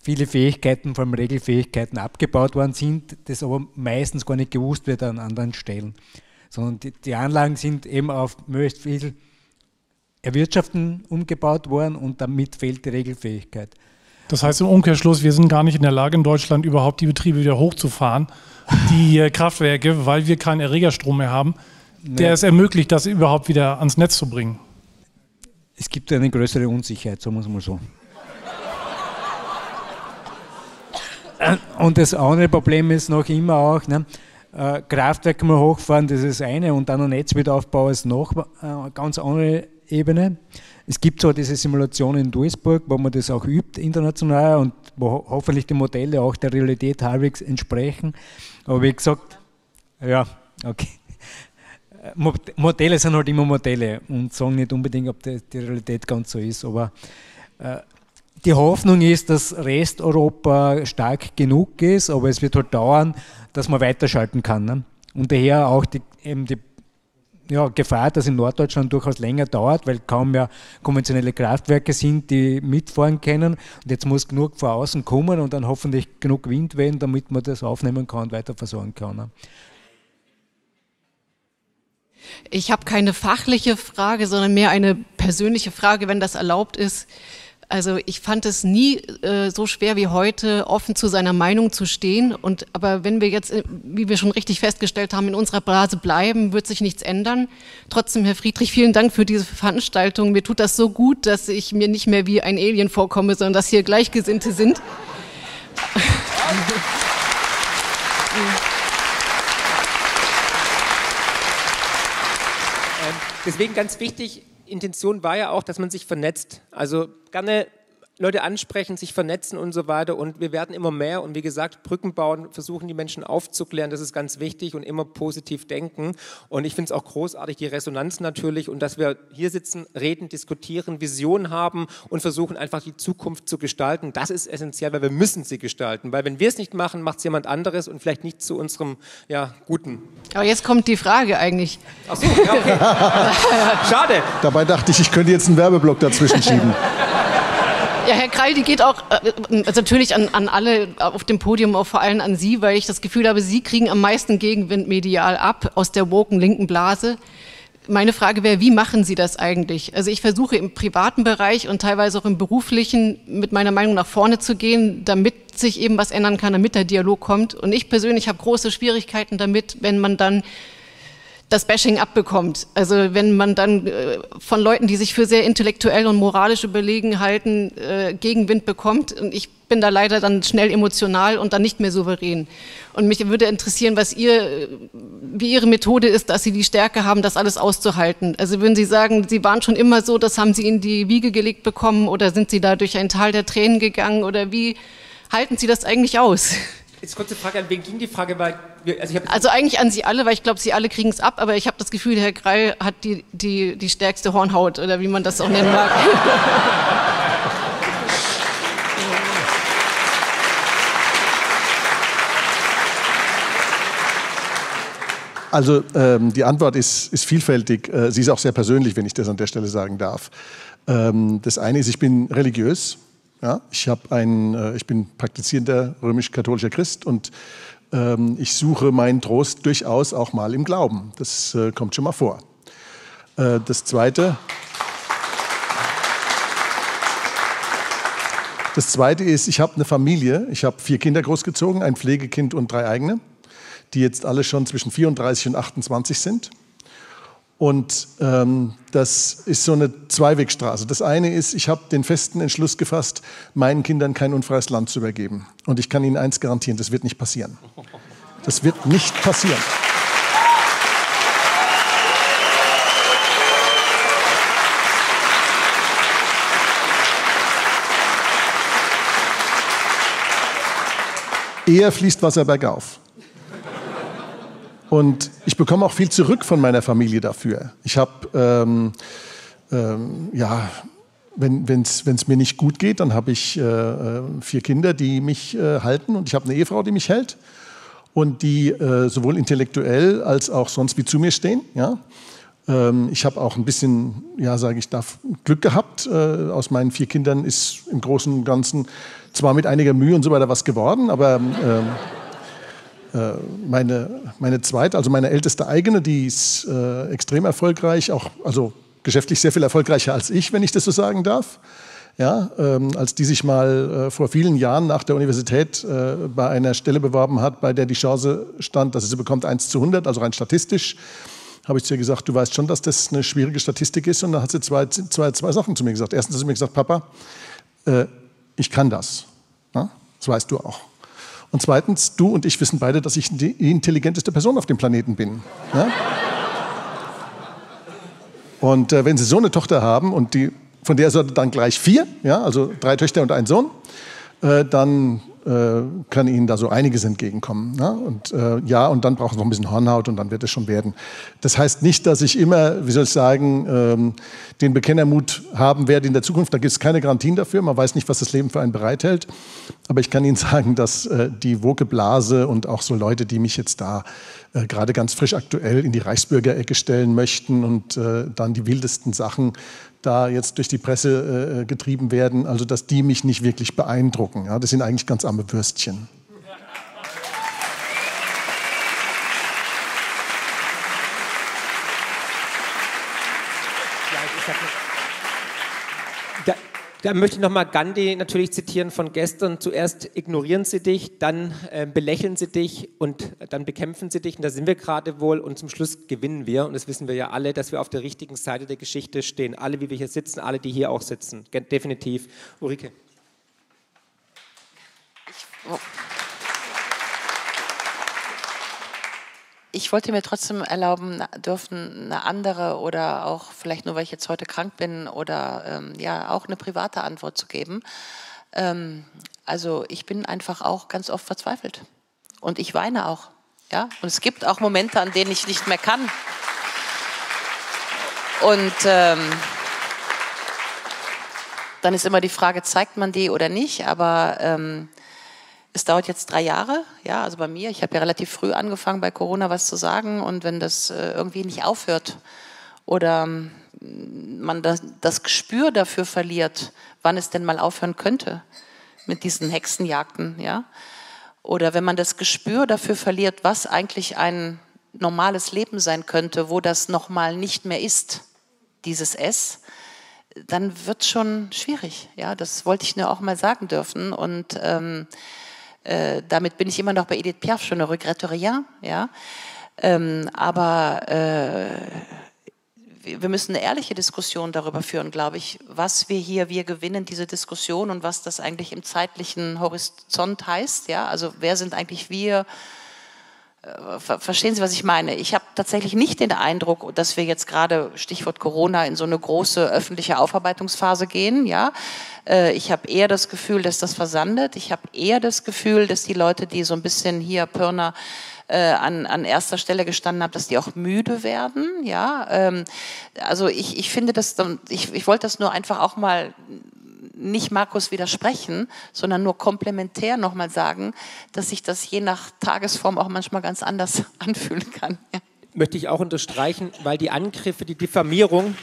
viele Fähigkeiten, vor allem Regelfähigkeiten, abgebaut worden sind, das aber meistens gar nicht gewusst wird an anderen Stellen. Sondern die, die Anlagen sind eben auf möglichst viel Erwirtschaften umgebaut worden und damit fehlt die Regelfähigkeit. Das heißt im Umkehrschluss, wir sind gar nicht in der Lage, in Deutschland überhaupt die Betriebe wieder hochzufahren, die *laughs* Kraftwerke, weil wir keinen Erregerstrom mehr haben, der es ermöglicht, das überhaupt wieder ans Netz zu bringen. Es gibt eine größere Unsicherheit, sagen wir es mal so. Und das andere Problem ist noch immer auch, ne, äh, Kraftwerke mal hochfahren, das ist eine, und dann ein Netz wieder aufbauen, ist noch eine äh, ganz andere Ebene. Es gibt zwar diese Simulation in Duisburg, wo man das auch übt international und wo hoffentlich die Modelle auch der Realität halbwegs entsprechen. Aber wie gesagt, ja, okay. Modelle sind halt immer Modelle und sagen nicht unbedingt, ob die, Realität ganz so ist. Aber äh, die Hoffnung ist, dass Resteuropa stark genug ist, aber es wird halt dauern, dass man weiterschalten kann. Ne? Und daher auch die, eben die ja, Gefahr, dass in Norddeutschland durchaus länger dauert, weil kaum mehr konventionelle Kraftwerke sind, die mitfahren können. Und jetzt muss genug von außen kommen und dann hoffentlich genug Wind wehen, damit man das aufnehmen kann und weiter versorgen kann. Ne? Ich habe keine fachliche Frage, sondern mehr eine persönliche Frage, wenn das erlaubt ist. Also ich fand es nie äh, so schwer wie heute, offen zu seiner Meinung zu stehen. Und aber wenn wir jetzt, äh, wie wir schon richtig festgestellt haben, in unserer Blase bleiben, wird sich nichts ändern. Trotzdem, Herr Friedrich, vielen Dank für diese Veranstaltung. Mir tut das so gut, dass ich mir nicht mehr wie ein Alien vorkomme, sondern dass hier Gleichgesinnte sind. Ähm, deswegen ganz wichtig, Intention war ja auch, dass man sich vernetzt. Also gerne Leute ansprechen, sich vernetzen und so weiter. Und wir werden immer mehr und wie gesagt, Brücken bauen, versuchen die Menschen aufzuklären. Das ist ganz wichtig und immer positiv denken. Und ich finde es auch großartig, die Resonanz natürlich und dass wir hier sitzen, reden, diskutieren, Visionen haben und versuchen einfach die Zukunft zu gestalten. Das ist essentiell, weil wir müssen sie gestalten. Weil wenn wir es nicht machen, macht es jemand anderes und vielleicht nicht zu unserem ja, Guten. Aber jetzt kommt die Frage eigentlich. Ach so, ja, okay. *laughs* Schade. Dabei dachte ich, ich könnte jetzt einen Werbeblock dazwischen schieben. *laughs* Ja, Herr Kreil, die geht auch also natürlich an, an alle auf dem Podium, auch vor allem an Sie, weil ich das Gefühl habe, Sie kriegen am meisten Gegenwind medial ab aus der woken linken Blase. Meine Frage wäre, wie machen Sie das eigentlich? Also ich versuche im privaten Bereich und teilweise auch im beruflichen mit meiner Meinung nach vorne zu gehen, damit sich eben was ändern kann, damit der Dialog kommt. Und ich persönlich habe große Schwierigkeiten damit, wenn man dann das Bashing abbekommt. Also wenn man dann äh, von Leuten, die sich für sehr intellektuell und moralisch überlegen halten, äh, Gegenwind bekommt. Und ich bin da leider dann schnell emotional und dann nicht mehr souverän. Und mich würde interessieren, was ihr, wie Ihre Methode ist, dass Sie die Stärke haben, das alles auszuhalten. Also würden Sie sagen, Sie waren schon immer so, das haben Sie in die Wiege gelegt bekommen oder sind Sie da durch ein Tal der Tränen gegangen oder wie halten Sie das eigentlich aus? Jetzt kurze Frage, an wen ging die Frage? Weil also, also, eigentlich an Sie alle, weil ich glaube, Sie alle kriegen es ab, aber ich habe das Gefühl, Herr Greil hat die, die, die stärkste Hornhaut oder wie man das auch nennen mag. *laughs* Also ähm, die Antwort ist, ist vielfältig. Äh, sie ist auch sehr persönlich, wenn ich das an der Stelle sagen darf. Ähm, das eine ist, ich bin religiös. Ja, ich, ein, äh, ich bin praktizierender römisch-katholischer Christ und ich suche meinen Trost durchaus auch mal im Glauben. Das äh, kommt schon mal vor. Äh, das Zweite. Das Zweite ist, ich habe eine Familie. Ich habe vier Kinder großgezogen, ein Pflegekind und drei eigene, die jetzt alle schon zwischen 34 und 28 sind. Und ähm, das ist so eine Zweiwegstraße. Das eine ist, ich habe den festen Entschluss gefasst, meinen Kindern kein unfreies Land zu übergeben. Und ich kann Ihnen eins garantieren, das wird nicht passieren. Das wird nicht passieren. Eher fließt Wasser bergauf. Und ich bekomme auch viel zurück von meiner Familie dafür. Ich habe, ähm, ähm, ja, wenn es mir nicht gut geht, dann habe ich äh, äh, vier Kinder, die mich äh, halten und ich habe eine Ehefrau, die mich hält und die äh, sowohl intellektuell als auch sonst wie zu mir stehen. Ja? Ähm, ich habe auch ein bisschen, ja, sage ich, darf Glück gehabt. Äh, aus meinen vier Kindern ist im Großen und Ganzen zwar mit einiger Mühe und so weiter was geworden, aber ähm, äh, meine, meine zweite, also meine älteste eigene, die ist äh, extrem erfolgreich, auch also geschäftlich sehr viel erfolgreicher als ich, wenn ich das so sagen darf. Ja, ähm, als die sich mal äh, vor vielen Jahren nach der Universität äh, bei einer Stelle beworben hat, bei der die Chance stand, dass sie bekommt 1 zu 100, also rein statistisch, habe ich zu ihr gesagt, du weißt schon, dass das eine schwierige Statistik ist. Und da hat sie zwei, zwei, zwei Sachen zu mir gesagt. Erstens hat sie mir gesagt, Papa, äh, ich kann das. Ja? Das weißt du auch. Und zweitens, du und ich wissen beide, dass ich die intelligenteste Person auf dem Planeten bin. Ja? Und äh, wenn Sie so eine Tochter haben und die, von der sollte dann gleich vier, ja, also drei Töchter und ein Sohn, äh, dann äh, kann Ihnen da so einiges entgegenkommen. Ne? Und äh, ja, und dann braucht es noch ein bisschen Hornhaut und dann wird es schon werden. Das heißt nicht, dass ich immer, wie soll ich sagen, ähm, den Bekennermut haben werde in der Zukunft. Da gibt es keine Garantien dafür. Man weiß nicht, was das Leben für einen bereithält. Aber ich kann Ihnen *laughs* sagen, dass äh, die Woke-Blase und auch so Leute, die mich jetzt da äh, gerade ganz frisch aktuell in die Reichsbürgerecke stellen möchten und äh, dann die wildesten Sachen da jetzt durch die Presse äh, getrieben werden, also dass die mich nicht wirklich beeindrucken. Ja, das sind eigentlich ganz arme Würstchen. Da möchte ich nochmal Gandhi natürlich zitieren von gestern. Zuerst ignorieren sie dich, dann äh, belächeln sie dich und dann bekämpfen sie dich. Und da sind wir gerade wohl. Und zum Schluss gewinnen wir. Und das wissen wir ja alle, dass wir auf der richtigen Seite der Geschichte stehen. Alle, wie wir hier sitzen, alle, die hier auch sitzen. Definitiv. Ulrike. Ich, oh. Ich wollte mir trotzdem erlauben dürfen, eine andere oder auch vielleicht nur, weil ich jetzt heute krank bin oder ähm, ja auch eine private Antwort zu geben. Ähm, also ich bin einfach auch ganz oft verzweifelt und ich weine auch. Ja, und es gibt auch Momente, an denen ich nicht mehr kann. Und ähm, dann ist immer die Frage, zeigt man die oder nicht? Aber ähm, es dauert jetzt drei Jahre, ja, also bei mir. Ich habe ja relativ früh angefangen, bei Corona was zu sagen. Und wenn das äh, irgendwie nicht aufhört oder wenn man das, das Gespür dafür verliert, wann es denn mal aufhören könnte mit diesen Hexenjagden, ja? Oder wenn man das Gespür dafür verliert, was eigentlich ein normales Leben sein könnte, wo das nochmal nicht mehr ist, dieses S, dann wird es schon schwierig. Ja, das wollte ich nur auch mal sagen dürfen. Und ähm, äh, damit bin ich immer noch bei Edith Piaf, schon eine regrette rien. Ja, ähm, aber äh, wir müssen eine ehrliche Diskussion darüber führen, glaube ich, was wir hier, wir gewinnen diese Diskussion und was das eigentlich im zeitlichen Horizont heißt. Ja, also wer sind eigentlich wir? Äh, verstehen Sie, was ich meine? Ich habe tatsächlich nicht den Eindruck, dass wir jetzt gerade, Stichwort Corona, in so eine große öffentliche Aufarbeitungsphase gehen. Ja? Äh, ich habe eher das Gefühl, dass das versandet. Ich habe eher das Gefühl, dass die Leute, die so ein bisschen hier Pirner äh, an, an erster Stelle gestanden haben, dass die auch müde werden. Ja? Ähm, also ich, ich finde das, ich, ich wollte das nur einfach auch mal nicht Markus widersprechen, sondern nur komplementär nochmal sagen, dass sich das je nach Tagesform auch manchmal ganz anders *laughs* anfühlen kann. Ja. Möchte ich auch unterstreichen, weil die Angriffe, die Diffamierung,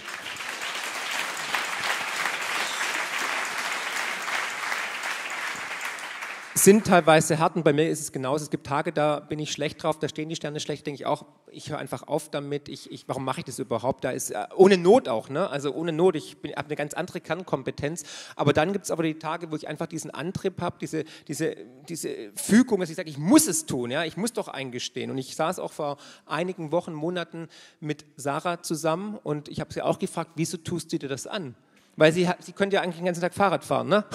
sind teilweise hart und bei mir ist es genauso. Es gibt Tage, da bin ich schlecht drauf, da stehen die Sterne schlecht, denke ich auch, ich höre einfach auf damit, ich, ich, warum mache ich das überhaupt? Da ist äh, ohne Not auch, ne? also ohne Not, ich habe eine ganz andere Kernkompetenz, aber dann gibt es aber die Tage, wo ich einfach diesen Antrieb habe, diese, diese, diese Fügung, dass ich sage, ich muss es tun, ja? ich muss doch eingestehen und ich saß auch vor einigen Wochen, Monaten mit Sarah zusammen und ich habe sie auch gefragt, wieso tust du dir das an? Weil sie, sie könnte ja eigentlich den ganzen Tag Fahrrad fahren ne?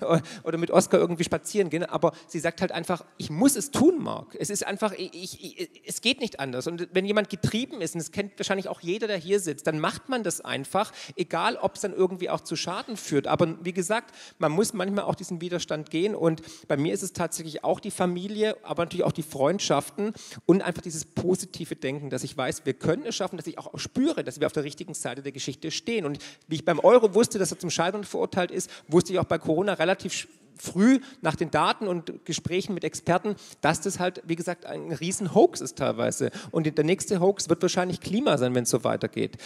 *laughs* oder mit Oscar irgendwie spazieren gehen, aber sie sagt halt einfach, ich muss es tun, Marc. Es ist einfach, ich, ich, es geht nicht anders. Und wenn jemand getrieben ist, und das kennt wahrscheinlich auch jeder, der hier sitzt, dann macht man das einfach, egal ob es dann irgendwie auch zu Schaden führt. Aber wie gesagt, man muss manchmal auch diesen Widerstand gehen und bei mir ist es tatsächlich auch die Familie, aber natürlich auch die Freundschaften und einfach dieses positive Denken, dass ich weiß, wir können es schaffen, dass ich auch spüre, dass wir auf der richtigen Seite der Geschichte stehen. Und wie ich beim Euro wusste, wusste, dass er zum Scheitern verurteilt ist, wusste ich auch bei Corona relativ früh nach den Daten und Gesprächen mit Experten, dass das halt, wie gesagt, ein riesen Hoax ist teilweise. Und der nächste Hoax wird wahrscheinlich Klima sein, wenn es so weitergeht.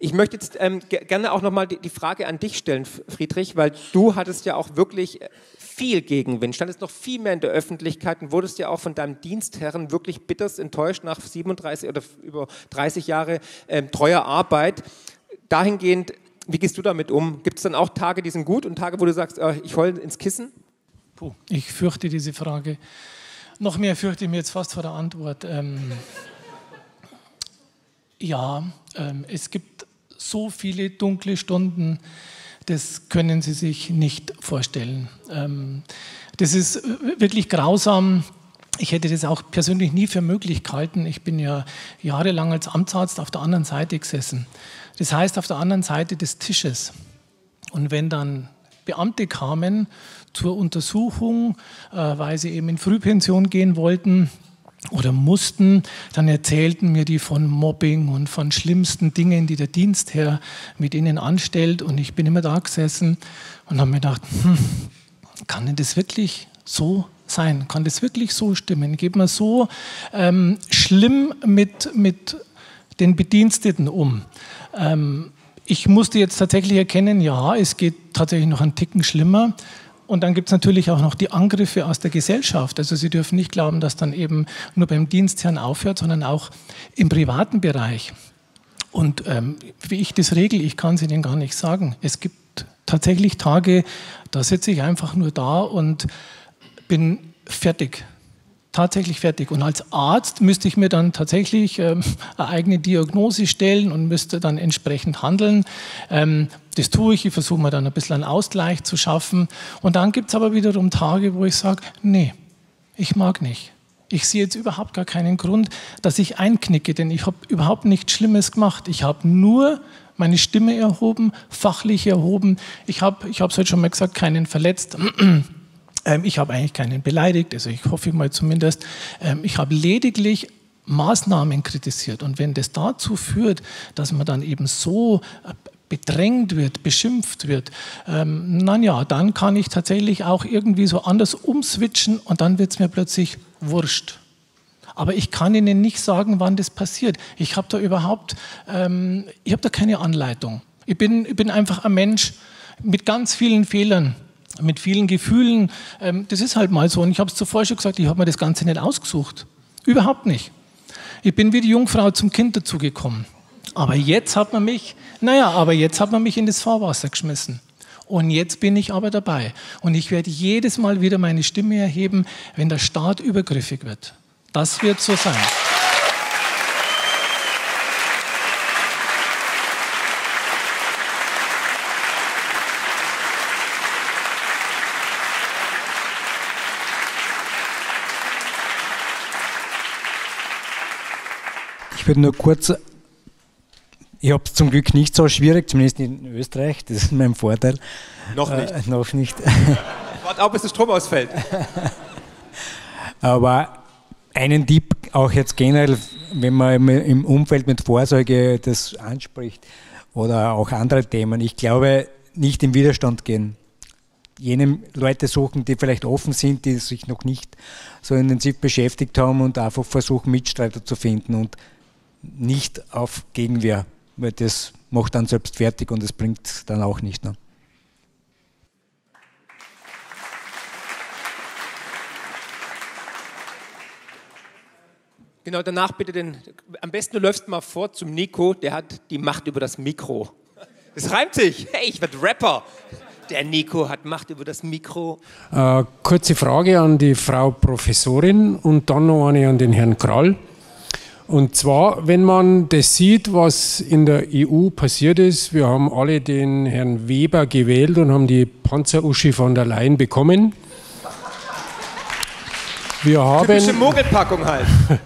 Ich möchte jetzt ähm, gerne auch nochmal die, die Frage an dich stellen, Friedrich, weil du hattest ja auch wirklich äh, viel Gegenwind, standest noch viel mehr in der Öffentlichkeit und wurdest ja auch von deinem Dienstherren wirklich bitterst enttäuscht nach 37 oder über 30 Jahre ähm, treuer Arbeit. Dahingehend wie gehst du damit um? Gibt es dann auch Tage, die sind gut und Tage, wo du sagst, äh, ich heule ins Kissen? Puh, ich fürchte diese Frage. Noch mehr fürchte ich mir jetzt fast vor der Antwort. Ähm, ja, ähm, es gibt so viele dunkle Stunden, das können Sie sich nicht vorstellen. Ähm, das ist wirklich grausam. Ich hätte das auch persönlich nie für möglich gehalten. Ich bin ja jahrelang als Amtsarzt auf der anderen Seite gesessen. Das heißt, auf der anderen Seite des Tisches. Und wenn dann Beamte kamen zur Untersuchung, äh, weil sie eben in Frühpension gehen wollten oder mussten, dann erzählten mir die von Mobbing und von schlimmsten Dingen, die der Dienstherr mit ihnen anstellt. Und ich bin immer da gesessen und habe mir gedacht, hm, kann denn das wirklich so sein? Kann das wirklich so stimmen? Geht man so ähm, schlimm mit, mit den Bediensteten um? Ähm, ich musste jetzt tatsächlich erkennen, ja, es geht tatsächlich noch einen Ticken schlimmer. Und dann gibt es natürlich auch noch die Angriffe aus der Gesellschaft. Also Sie dürfen nicht glauben, dass dann eben nur beim Dienstherrn aufhört, sondern auch im privaten Bereich. Und ähm, wie ich das regle, ich kann es Ihnen gar nicht sagen. Es gibt tatsächlich Tage, da sitze ich einfach nur da und bin fertig tatsächlich fertig. Und als Arzt müsste ich mir dann tatsächlich ähm, eine eigene Diagnose stellen und müsste dann entsprechend handeln. Ähm, das tue ich, ich versuche mir dann ein bisschen einen Ausgleich zu schaffen. Und dann gibt es aber wiederum Tage, wo ich sage, nee, ich mag nicht. Ich sehe jetzt überhaupt gar keinen Grund, dass ich einknicke, denn ich habe überhaupt nichts Schlimmes gemacht. Ich habe nur meine Stimme erhoben, fachlich erhoben. Ich habe, ich habe es heute schon mal gesagt, keinen verletzt. Ähm, ich habe eigentlich keinen beleidigt, also ich hoffe mal zumindest. Ähm, ich habe lediglich Maßnahmen kritisiert. Und wenn das dazu führt, dass man dann eben so äh, bedrängt wird, beschimpft wird, ähm, ja, dann kann ich tatsächlich auch irgendwie so anders umswitchen und dann wird es mir plötzlich wurscht. Aber ich kann Ihnen nicht sagen, wann das passiert. Ich habe da überhaupt, ähm, ich habe da keine Anleitung. Ich bin, ich bin einfach ein Mensch mit ganz vielen Fehlern, mit vielen Gefühlen. Ähm, das ist halt mal so. Und ich habe es zuvor schon gesagt, ich habe mir das Ganze nicht ausgesucht. Überhaupt nicht. Ich bin wie die Jungfrau zum Kind dazugekommen. Aber jetzt hat man mich, naja, aber jetzt hat man mich in das Fahrwasser geschmissen. Und jetzt bin ich aber dabei. Und ich werde jedes Mal wieder meine Stimme erheben, wenn der Staat übergriffig wird. Das wird so sein. Würde nur kurz ich habe es zum Glück nicht so schwierig, zumindest in Österreich, das ist mein Vorteil. Noch nicht. Äh, noch nicht. *laughs* Warte auch, bis der Strom ausfällt. Aber einen Tipp auch jetzt generell, wenn man im Umfeld mit Vorsorge das anspricht oder auch andere Themen, ich glaube, nicht im Widerstand gehen. Jene Leute suchen, die vielleicht offen sind, die sich noch nicht so intensiv beschäftigt haben und einfach versuchen, Mitstreiter zu finden und nicht auf Gegenwehr weil das macht dann selbst fertig und es bringt dann auch nicht. Ne? Genau, danach bitte den, am besten du läufst mal vor zum Nico, der hat die Macht über das Mikro. Das reimt sich. Hey, ich werde Rapper. Der Nico hat Macht über das Mikro. Äh, kurze Frage an die Frau Professorin und dann noch eine an den Herrn Krall. Und zwar, wenn man das sieht, was in der EU passiert ist, wir haben alle den Herrn Weber gewählt und haben die Panzeruschi von der Leyen bekommen. Wir haben, Typische Mogelpackung halt. *laughs*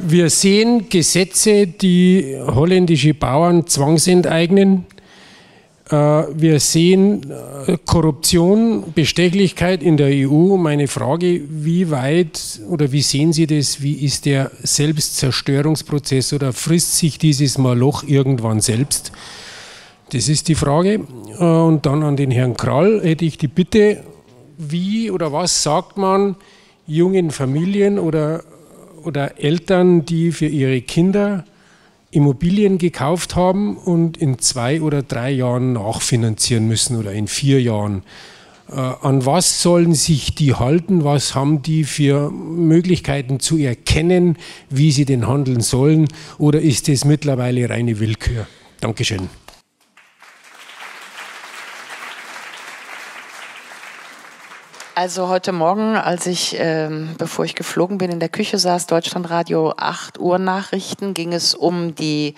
Wir sehen Gesetze, die holländische Bauern zwangsenteignen. Äh, wir sehen äh, Korruption, Bestechlichkeit in der EU. Meine Frage, wie weit oder wie sehen Sie das? Wie ist der Selbstzerstörungsprozess oder frisst sich dieses Maloch irgendwann selbst? Das ist die Frage. Äh, und dann an den Herrn Krall hätte ich die Bitte, wie oder was sagt man jungen Familien oder, oder Eltern, die für ihre Kinder Immobilien gekauft haben und in zwei oder drei Jahren nachfinanzieren müssen oder in vier Jahren. Äh, an was sollen sich die halten? Was haben die für Möglichkeiten zu erkennen, wie sie denn handeln sollen? Oder ist es mittlerweile reine Willkür? Dankeschön. Also heute Morgen, als ich, ähm, bevor ich geflogen bin, in der Küche saß, Deutschlandradio 8 Uhr Nachrichten, ging es um die,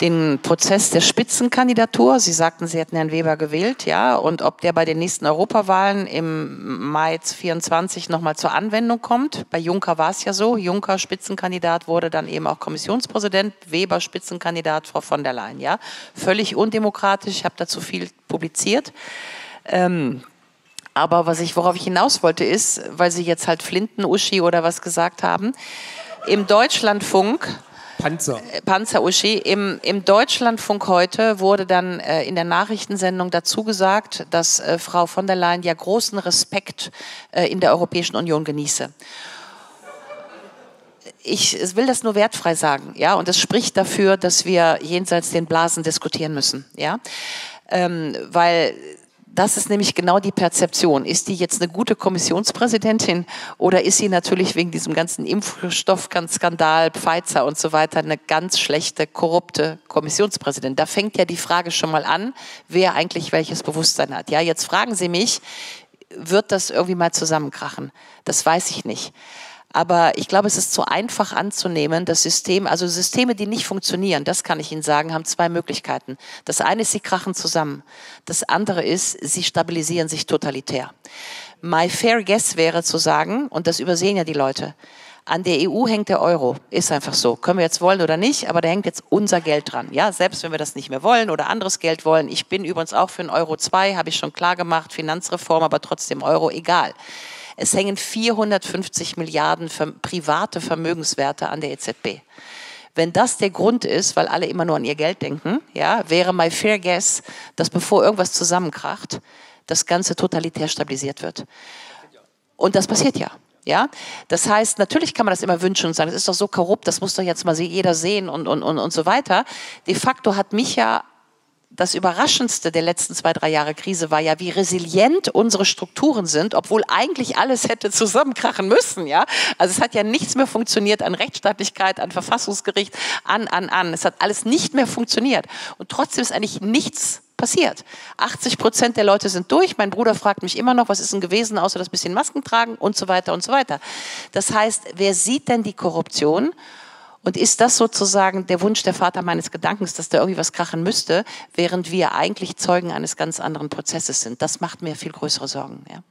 den Prozess der Spitzenkandidatur. Sie sagten, Sie hätten Herrn Weber gewählt, ja, und ob der bei den nächsten Europawahlen im Mai 24 nochmal zur Anwendung kommt. Bei Juncker war es ja so. Juncker Spitzenkandidat wurde dann eben auch Kommissionspräsident, Weber Spitzenkandidat, Frau von der Leyen, ja. Völlig undemokratisch, ich habe dazu viel publiziert. Ähm, aber was ich, worauf ich hinaus wollte, ist, weil Sie jetzt halt Flinten-Uschi oder was gesagt haben, im Deutschlandfunk Panzer. Äh, Panzer Uschi. Im, Im Deutschlandfunk heute wurde dann äh, in der Nachrichtensendung dazu gesagt, dass äh, Frau von der Leyen ja großen Respekt äh, in der Europäischen Union genieße. Ich will das nur wertfrei sagen, ja, und es spricht dafür, dass wir jenseits den Blasen diskutieren müssen, ja, ähm, weil das ist nämlich genau die Perzeption. Ist die jetzt eine gute Kommissionspräsidentin oder ist sie natürlich wegen diesem ganzen Impfstoffskandal, Pfizer und so weiter eine ganz schlechte, korrupte Kommissionspräsidentin? Da fängt ja die Frage schon mal an, wer eigentlich welches Bewusstsein hat. Ja, jetzt fragen Sie mich, wird das irgendwie mal zusammenkrachen? Das weiß ich nicht. Aber ich glaube, es ist zu einfach anzunehmen, das System, also Systeme, die nicht funktionieren, das kann ich Ihnen sagen, haben zwei Möglichkeiten. Das eine ist, sie krachen zusammen. Das andere ist, sie stabilisieren sich totalitär. My fair guess wäre zu sagen, und das übersehen ja die Leute, an der EU hängt der Euro. Ist einfach so. Können wir jetzt wollen oder nicht, aber da hängt jetzt unser Geld dran. Ja, selbst wenn wir das nicht mehr wollen oder anderes Geld wollen. Ich bin übrigens auch für einen Euro zwei, habe ich schon klar gemacht, Finanzreform, aber trotzdem Euro, egal. Es hängen 450 Milliarden private Vermögenswerte an der EZB. Wenn das der Grund ist, weil alle immer nur an ihr Geld denken, ja, wäre my fair guess, dass bevor irgendwas zusammenkracht, das Ganze totalitär stabilisiert wird. Und das passiert ja. Ja, das heißt, natürlich kann man das immer wünschen und sagen, das ist doch so korrupt, das muss doch jetzt mal jeder sehen und, und, und, und so weiter. De facto hat mich ja das Überraschendste der letzten zwei, drei Jahre Krise war ja, wie resilient unsere Strukturen sind, obwohl eigentlich alles hätte zusammenkrachen müssen. Ja? Also es hat ja nichts mehr funktioniert an Rechtsstaatlichkeit, an Verfassungsgericht, an, an, an. Es hat alles nicht mehr funktioniert. Und trotzdem ist eigentlich nichts passiert. 80 Prozent der Leute sind durch. Mein Bruder fragt mich immer noch, was ist denn gewesen, außer das bisschen Masken tragen und so weiter und so weiter. Das heißt, wer sieht denn die Korruption? Und ist das sozusagen der Wunsch der Vater meines Gedankens, dass da irgendwie was krachen müsste, während wir eigentlich Zeugen eines ganz anderen Prozesses sind? Das macht mir viel größere Sorgen. Ja.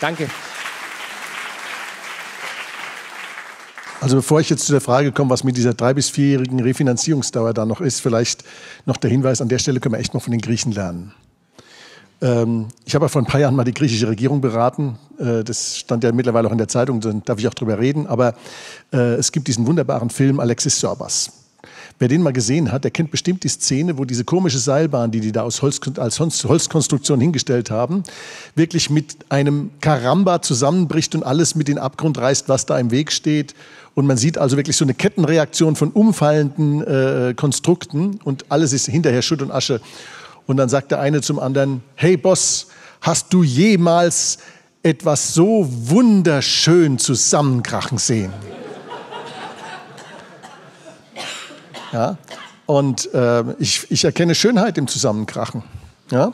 Danke. Also bevor ich jetzt zu der Frage komme, was mit dieser drei- bis vierjährigen Refinanzierungsdauer da noch ist, vielleicht noch der Hinweis, an der Stelle können wir echt mal von den Griechen lernen. Ähm, ich habe ja vor ein paar Jahren mal die griechische Regierung beraten. Äh, das stand ja mittlerweile auch in der Zeitung, dann darf ich auch drüber reden. Aber äh, es gibt diesen wunderbaren Film Alexis Sorbas. Wer den mal gesehen hat, der kennt bestimmt die Szene, wo diese komische Seilbahn, die die da aus Holz, als Holzkonstruktion hingestellt haben, wirklich mit einem Karamba zusammenbricht und alles mit in den Abgrund reißt, was da im Weg steht. Und man sieht also wirklich so eine Kettenreaktion von umfallenden äh, Konstrukten und alles ist hinterher Schutt und Asche. Und dann sagt der eine zum anderen, hey Boss, hast du jemals etwas so wunderschön zusammenkrachen sehen? *laughs* Ja? Und äh, ich, ich erkenne Schönheit im Zusammenkrachen. Ja?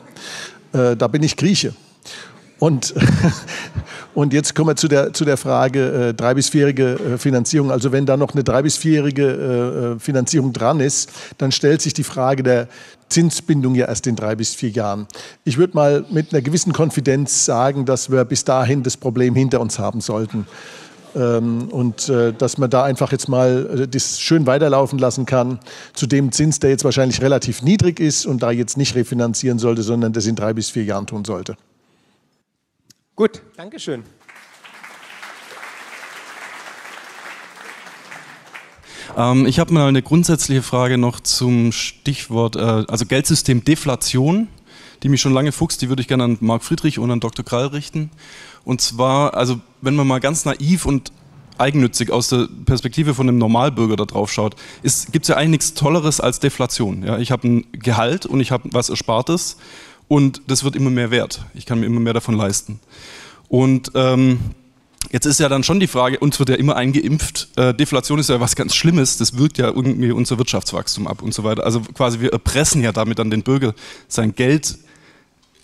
Äh, da bin ich Grieche. Und, *laughs* und jetzt kommen wir zu der, zu der Frage äh, drei- bis vierjährige äh, Finanzierung. Also wenn da noch eine drei- bis vierjährige äh, äh, Finanzierung dran ist, dann stellt sich die Frage der Zinsbindung ja erst in drei bis vier Jahren. Ich würde mal mit einer gewissen Konfidenz sagen, dass wir bis dahin das Problem hinter uns haben sollten. Ähm, und äh, dass man da einfach jetzt mal äh, das schön weiterlaufen lassen kann, zu dem Zins, der jetzt wahrscheinlich relativ niedrig ist und da jetzt nicht refinanzieren sollte, sondern das in drei bis vier Jahren tun sollte. Gut, Dankeschön. Ähm, ich habe mal eine grundsätzliche Frage noch zum Stichwort, äh, also Geldsystem Deflation, die mich schon lange fuchst, die würde ich gerne an Marc Friedrich und an Dr. Krall richten. Und zwar, also wenn man mal ganz naiv und eigennützig aus der Perspektive von einem Normalbürger da drauf schaut, gibt es ja eigentlich nichts Tolleres als Deflation. Ja? Ich habe ein Gehalt und ich habe was Erspartes und das wird immer mehr wert. Ich kann mir immer mehr davon leisten. Und ähm, jetzt ist ja dann schon die Frage, uns wird ja immer eingeimpft, äh, Deflation ist ja was ganz Schlimmes, das wirkt ja irgendwie unser Wirtschaftswachstum ab und so weiter. Also quasi wir erpressen ja damit an den Bürger sein Geld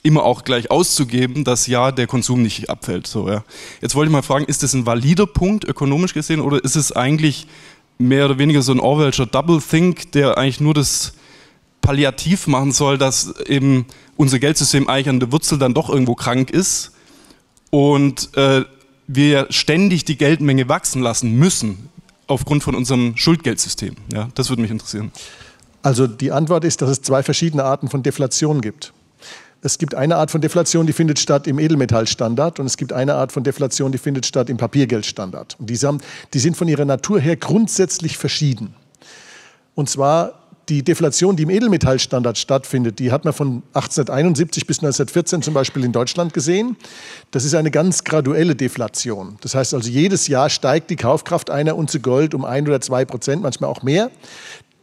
immer auch gleich auszugeben, dass ja der Konsum nicht abfällt. So, ja. Jetzt wollte ich mal fragen, ist das ein valider Punkt ökonomisch gesehen oder ist es eigentlich mehr oder weniger so ein Orwellscher Double Think, der eigentlich nur das palliativ machen soll, dass eben unser Geldsystem eigentlich an der Wurzel dann doch irgendwo krank ist und äh, wir ständig die Geldmenge wachsen lassen müssen aufgrund von unserem Schuldgeldsystem. Ja, das würde mich interessieren. Also die Antwort ist, dass es zwei verschiedene Arten von Deflation gibt. Es gibt eine Art von Deflation, die findet statt im Edelmetallstandard und es gibt eine Art von Deflation, die findet statt im Papiergeldstandard. Und die, die sind von ihrer Natur her grundsätzlich verschieden. Und zwar die Deflation, die im Edelmetallstandard stattfindet, die hat man von 1871 bis 1914 zum Beispiel in Deutschland gesehen. Das ist eine ganz graduelle Deflation. Das heißt also, jedes Jahr steigt die Kaufkraft einer Unze Gold um ein oder zwei Prozent, manchmal auch mehr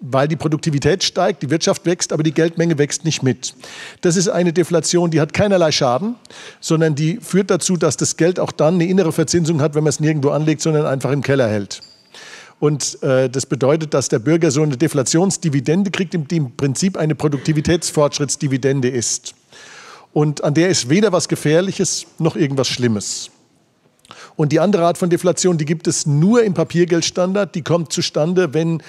weil die Produktivität steigt, die Wirtschaft wächst, aber die Geldmenge wächst nicht mit. Das ist eine Deflation, die hat keinerlei Schaden, sondern die führt dazu, dass das Geld auch dann eine innere Verzinsung hat, wenn man es nirgendwo anlegt, sondern einfach im Keller hält. Und äh, das bedeutet, dass der Bürger so eine Deflationsdividende kriegt, die im Prinzip eine Produktivitätsfortschrittsdividende ist. Und an der ist weder was Gefährliches noch irgendwas Schlimmes. Und die andere Art von Deflation, die gibt es nur im Papiergeldstandard. Die kommt zustande, wenn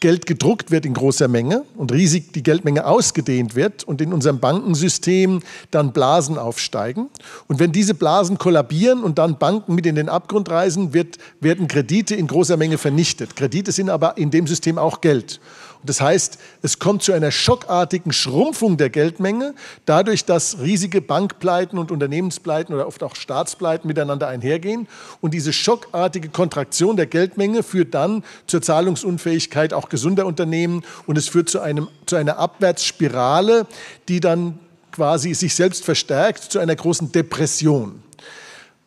Geld gedruckt wird in großer Menge und riesig die Geldmenge ausgedehnt wird und in unserem Bankensystem dann Blasen aufsteigen. Und wenn diese Blasen kollabieren und dann Banken mit in den Abgrund reisen, wird, werden Kredite in großer Menge vernichtet. Kredite sind aber in dem System auch Geld. Das heißt, es kommt zu einer schockartigen Schrumpfung der Geldmenge, dadurch, dass riesige Bankpleiten und Unternehmenspleiten oder oft auch Staatspleiten miteinander einhergehen. Und diese schockartige Kontraktion der Geldmenge führt dann zur Zahlungsunfähigkeit auch gesunder Unternehmen und es führt zu, einem, zu einer Abwärtsspirale, die dann quasi sich selbst verstärkt zu einer großen Depression.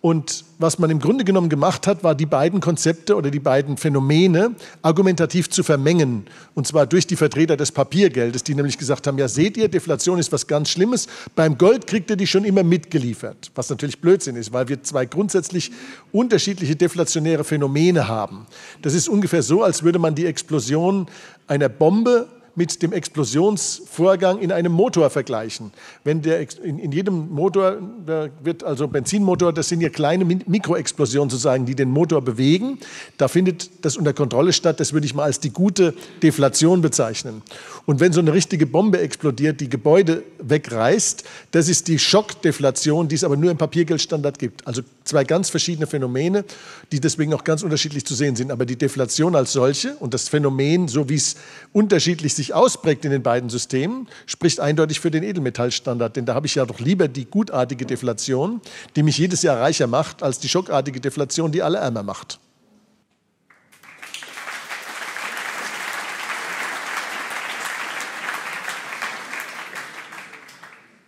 Und was man im Grunde genommen gemacht hat, war die beiden Konzepte oder die beiden Phänomene argumentativ zu vermengen. Und zwar durch die Vertreter des Papiergeldes, die nämlich gesagt haben, ja seht ihr, Deflation ist was ganz Schlimmes. Beim Gold kriegt ihr die schon immer mitgeliefert. Was natürlich Blödsinn ist, weil wir zwei grundsätzlich unterschiedliche deflationäre Phänomene haben. Das ist ungefähr so, als würde man die Explosion einer Bombe mit dem Explosionsvorgang in einem Motor vergleichen. Wenn der in, in jedem Motor, da wird also Benzinmotor, das sind ja kleine Mikroexplosionen sozusagen, die den Motor bewegen. Da findet das unter Kontrolle statt. Das würde ich mal als die gute Deflation bezeichnen. Und wenn so eine richtige Bombe explodiert, die Gebäude wegreißt, das ist die Schockdeflation, die es aber nur im Papiergeldstandard gibt. Also zwei ganz verschiedene Phänomene, die deswegen auch ganz unterschiedlich zu sehen sind. Aber die Deflation als solche und das Phänomen, so wie es unterschiedlich sich ausprägt in den beiden Systemen, spricht eindeutig für den Edelmetallstandard. Denn da habe ich ja doch lieber die gutartige Deflation, die mich jedes Jahr reicher macht, als die schockartige Deflation, die alle ärmer macht.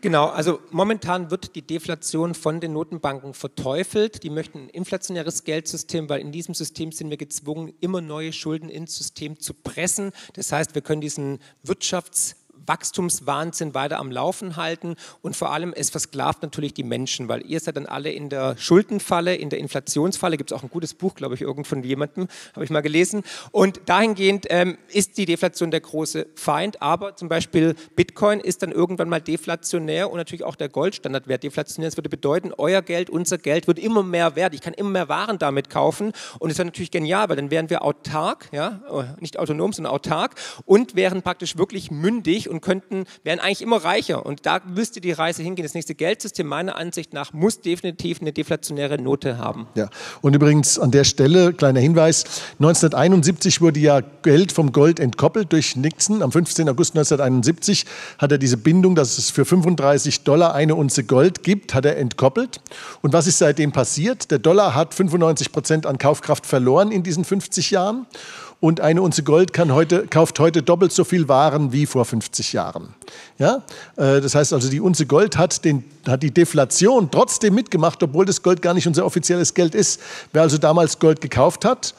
Genau, also momentan wird die Deflation von den Notenbanken verteufelt. Die möchten ein inflationäres Geldsystem, weil in diesem System sind wir gezwungen, immer neue Schulden ins System zu pressen. Das heißt, wir können diesen Wirtschafts- Wachstumswahnsinn weiter am Laufen halten und vor allem es versklavt natürlich die Menschen, weil ihr seid dann alle in der Schuldenfalle, in der Inflationsfalle, gibt es auch ein gutes Buch, glaube ich, irgend von jemandem, habe ich mal gelesen. Und dahingehend ähm, ist die Deflation der große Feind, aber zum Beispiel Bitcoin ist dann irgendwann mal deflationär und natürlich auch der Goldstandard wäre deflationär, das würde bedeuten, euer Geld, unser Geld wird immer mehr wert, ich kann immer mehr Waren damit kaufen und es wäre natürlich genial, weil dann wären wir autark, ja, nicht autonom, sondern autark und wären praktisch wirklich mündig und könnten, wären eigentlich immer reicher. Und da müsste die Reise hingehen. Das nächste Geldsystem meiner Ansicht nach muss definitiv eine deflationäre Note haben. Ja, und übrigens an der Stelle, kleiner Hinweis, 1971 wurde ja Geld vom Gold entkoppelt durch Nixon. Am 15. August 1971 hat er diese Bindung, dass es für 35 Dollar eine Unze Gold gibt, hat er entkoppelt. Und was ist seitdem passiert? Der Dollar hat 95 Prozent an Kaufkraft verloren in diesen 50 Jahren und eine Unze Gold heute, kauft heute doppelt so viel Waren wie vor 50 Jahren. Ja? Äh, das heißt also, die Unze Gold hat, den, hat die Deflation trotzdem mitgemacht, obwohl das Gold gar nicht unser offizielles Geld ist. Wer also damals Gold gekauft hat,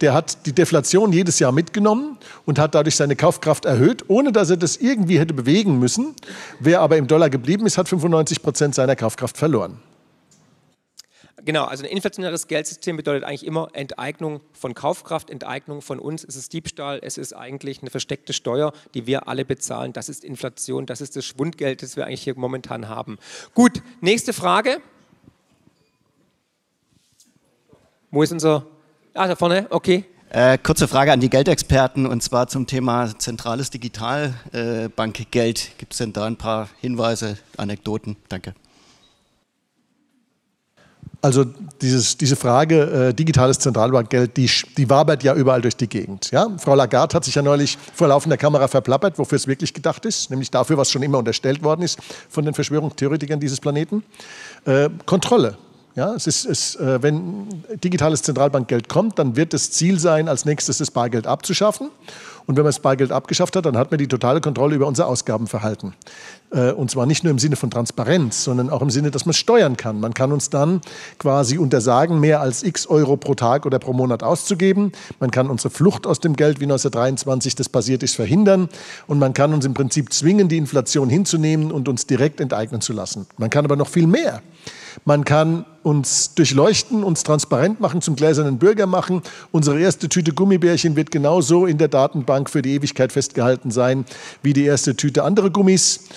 der hat die Deflation jedes Jahr mitgenommen und hat dadurch seine Kaufkraft erhöht, ohne dass er das irgendwie hätte bewegen müssen. Wer aber im Dollar geblieben ist, hat 95 Prozent seiner Kaufkraft verloren. Genau, also ein inflationäres Geldsystem bedeutet eigentlich immer Enteignung von Kaufkraft, Enteignung von uns. Es ist Diebstahl, es ist eigentlich eine versteckte Steuer, die wir alle bezahlen. Das ist Inflation, das ist das Schwundgeld, das wir eigentlich hier momentan haben. Gut, nächste Frage. Wo ist unser... Ah, da vorne, okay. Äh, kurze Frage an die Geldexperten und zwar zum Thema zentrales Digitalbankgeld. Äh, Gibt es denn da ein paar Hinweise, Anekdoten? Danke. Also dieses, diese Frage äh, digitales Zentralbankgeld, die, die wabert ja überall durch die Gegend. Ja? Frau Lagarde hat sich ja neulich vor laufender Kamera verplappert, wofür es wirklich gedacht ist, nämlich dafür, was schon immer unterstellt worden ist von den Verschwörungstheoretikern dieses Planeten. Äh, Kontrolle. Ja, es ist, es, äh, wenn digitales Zentralbankgeld kommt, dann wird das Ziel sein, als nächstes das Bargeld abzuschaffen. Und wenn man das Bargeld abgeschafft hat, dann hat man die totale Kontrolle über unser Ausgabenverhalten. Äh, und zwar nicht nur im Sinne von Transparenz, sondern auch im Sinne, dass man steuern kann. Man kann uns dann quasi untersagen, mehr als x Euro pro Tag oder pro Monat auszugeben. Man kann unsere Flucht aus dem Geld, wie 1923 das passiert ist, verhindern. Und man kann uns im Prinzip zwingen, die Inflation hinzunehmen und uns direkt enteignen zu lassen. Man kann aber noch viel mehr. Man kann uns durchleuchten, uns transparent machen, zum gläsernen Bürger machen. Unsere erste Tüte Gummibärchen wird genauso in der Datenbank für die Ewigkeit festgehalten sein wie die erste Tüte andere Gummis.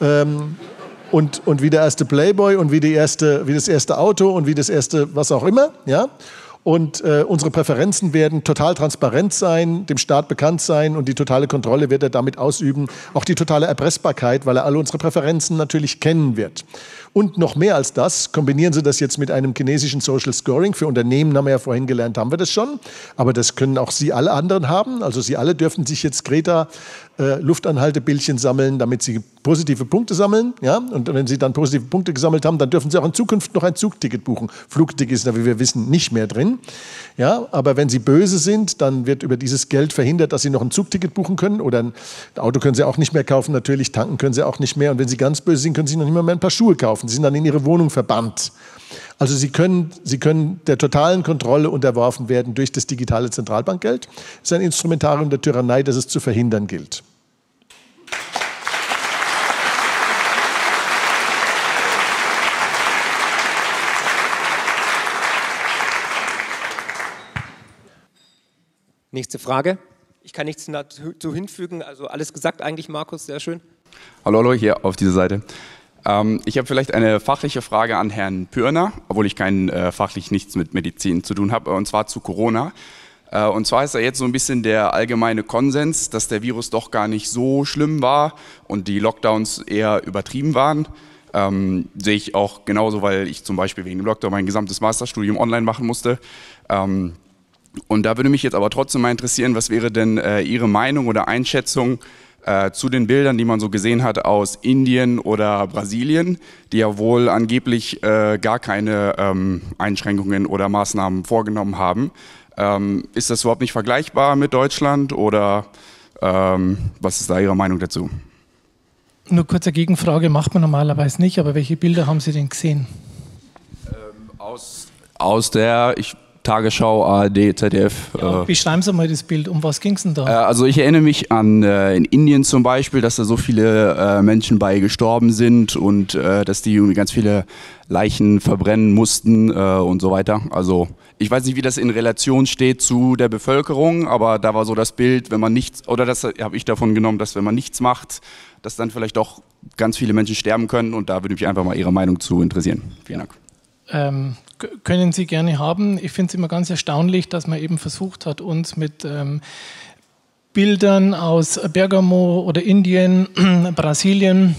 Ähm, und, und wie der erste Playboy und wie, die erste, wie das erste Auto und wie das erste was auch immer. Ja? Und äh, unsere Präferenzen werden total transparent sein, dem Staat bekannt sein und die totale Kontrolle wird er damit ausüben. Auch die totale Erpressbarkeit, weil er alle unsere Präferenzen natürlich kennen wird. Und noch mehr als das, kombinieren Sie das jetzt mit einem chinesischen Social Scoring. Für Unternehmen haben wir ja vorhin gelernt, haben wir das schon. Aber das können auch Sie alle anderen haben. Also Sie alle dürfen sich jetzt Greta äh, Luftanhaltebildchen sammeln, damit Sie positive Punkte sammeln. Ja? Und wenn Sie dann positive Punkte gesammelt haben, dann dürfen Sie auch in Zukunft noch ein Zugticket buchen. Flugticket ist da, wie wir wissen, nicht mehr drin. Ja? Aber wenn Sie böse sind, dann wird über dieses Geld verhindert, dass Sie noch ein Zugticket buchen können. Oder ein Auto können Sie auch nicht mehr kaufen, natürlich. Tanken können Sie auch nicht mehr. Und wenn Sie ganz böse sind, können Sie noch nicht mehr ein paar Schuhe kaufen. Sie sind dann in Ihre Wohnung verbannt. Also Sie können, Sie können der totalen Kontrolle unterworfen werden durch das digitale Zentralbankgeld. Das ist ein Instrumentarium der Tyrannei, das es zu verhindern gilt. Nächste Frage. Ich kann nichts dazu hinfügen. Also alles gesagt eigentlich, Markus, sehr schön. Hallo, hallo, hier auf dieser Seite. Ähm, ich habe vielleicht eine fachliche Frage an Herrn Pürner, obwohl ich kein äh, fachlich nichts mit Medizin zu tun habe, und zwar zu Corona. Äh, und zwar ist da jetzt so ein bisschen der allgemeine Konsens, dass der Virus doch gar nicht so schlimm war und die Lockdowns eher übertrieben waren. Ähm, sehe ich auch genauso, weil ich zum Beispiel wegen dem Lockdown mein gesamtes Masterstudium online machen musste. Ähm, und da würde mich jetzt aber trotzdem mal interessieren, was wäre denn äh, Ihre Meinung oder Einschätzung äh, zu den Bildern, die man so gesehen hat aus Indien oder Brasilien, die ja wohl angeblich äh, gar keine ähm, Einschränkungen oder Maßnahmen vorgenommen haben. Ähm, ist das überhaupt nicht vergleichbar mit Deutschland oder ähm, was ist da Ihre Meinung dazu? Nur kurze Gegenfrage, macht man normalerweise nicht, aber welche Bilder haben Sie denn gesehen? Ähm, aus, aus der, ich Tagesschau, ARD, ZDF. Ja, äh, beschreiben Sie mal das Bild, um was ging es denn da? Äh, also ich erinnere mich an äh, in Indien zum Beispiel, dass da so viele äh, Menschen bei gestorben sind und äh, dass die ganz viele Leichen verbrennen mussten äh, und so weiter. Also ich weiß nicht, wie das in Relation steht zu der Bevölkerung, aber da war so das Bild, wenn man nichts, oder das habe ich davon genommen, dass wenn man nichts macht, dass dann vielleicht doch ganz viele Menschen sterben können und da würde mich einfach mal Ihre Meinung zu interessieren. Vielen Dank. Ähm, können Sie gerne haben. Ich finde es immer ganz erstaunlich, dass man eben versucht hat, uns mit ähm, Bildern aus Bergamo oder Indien, *clears throat* Brasilien,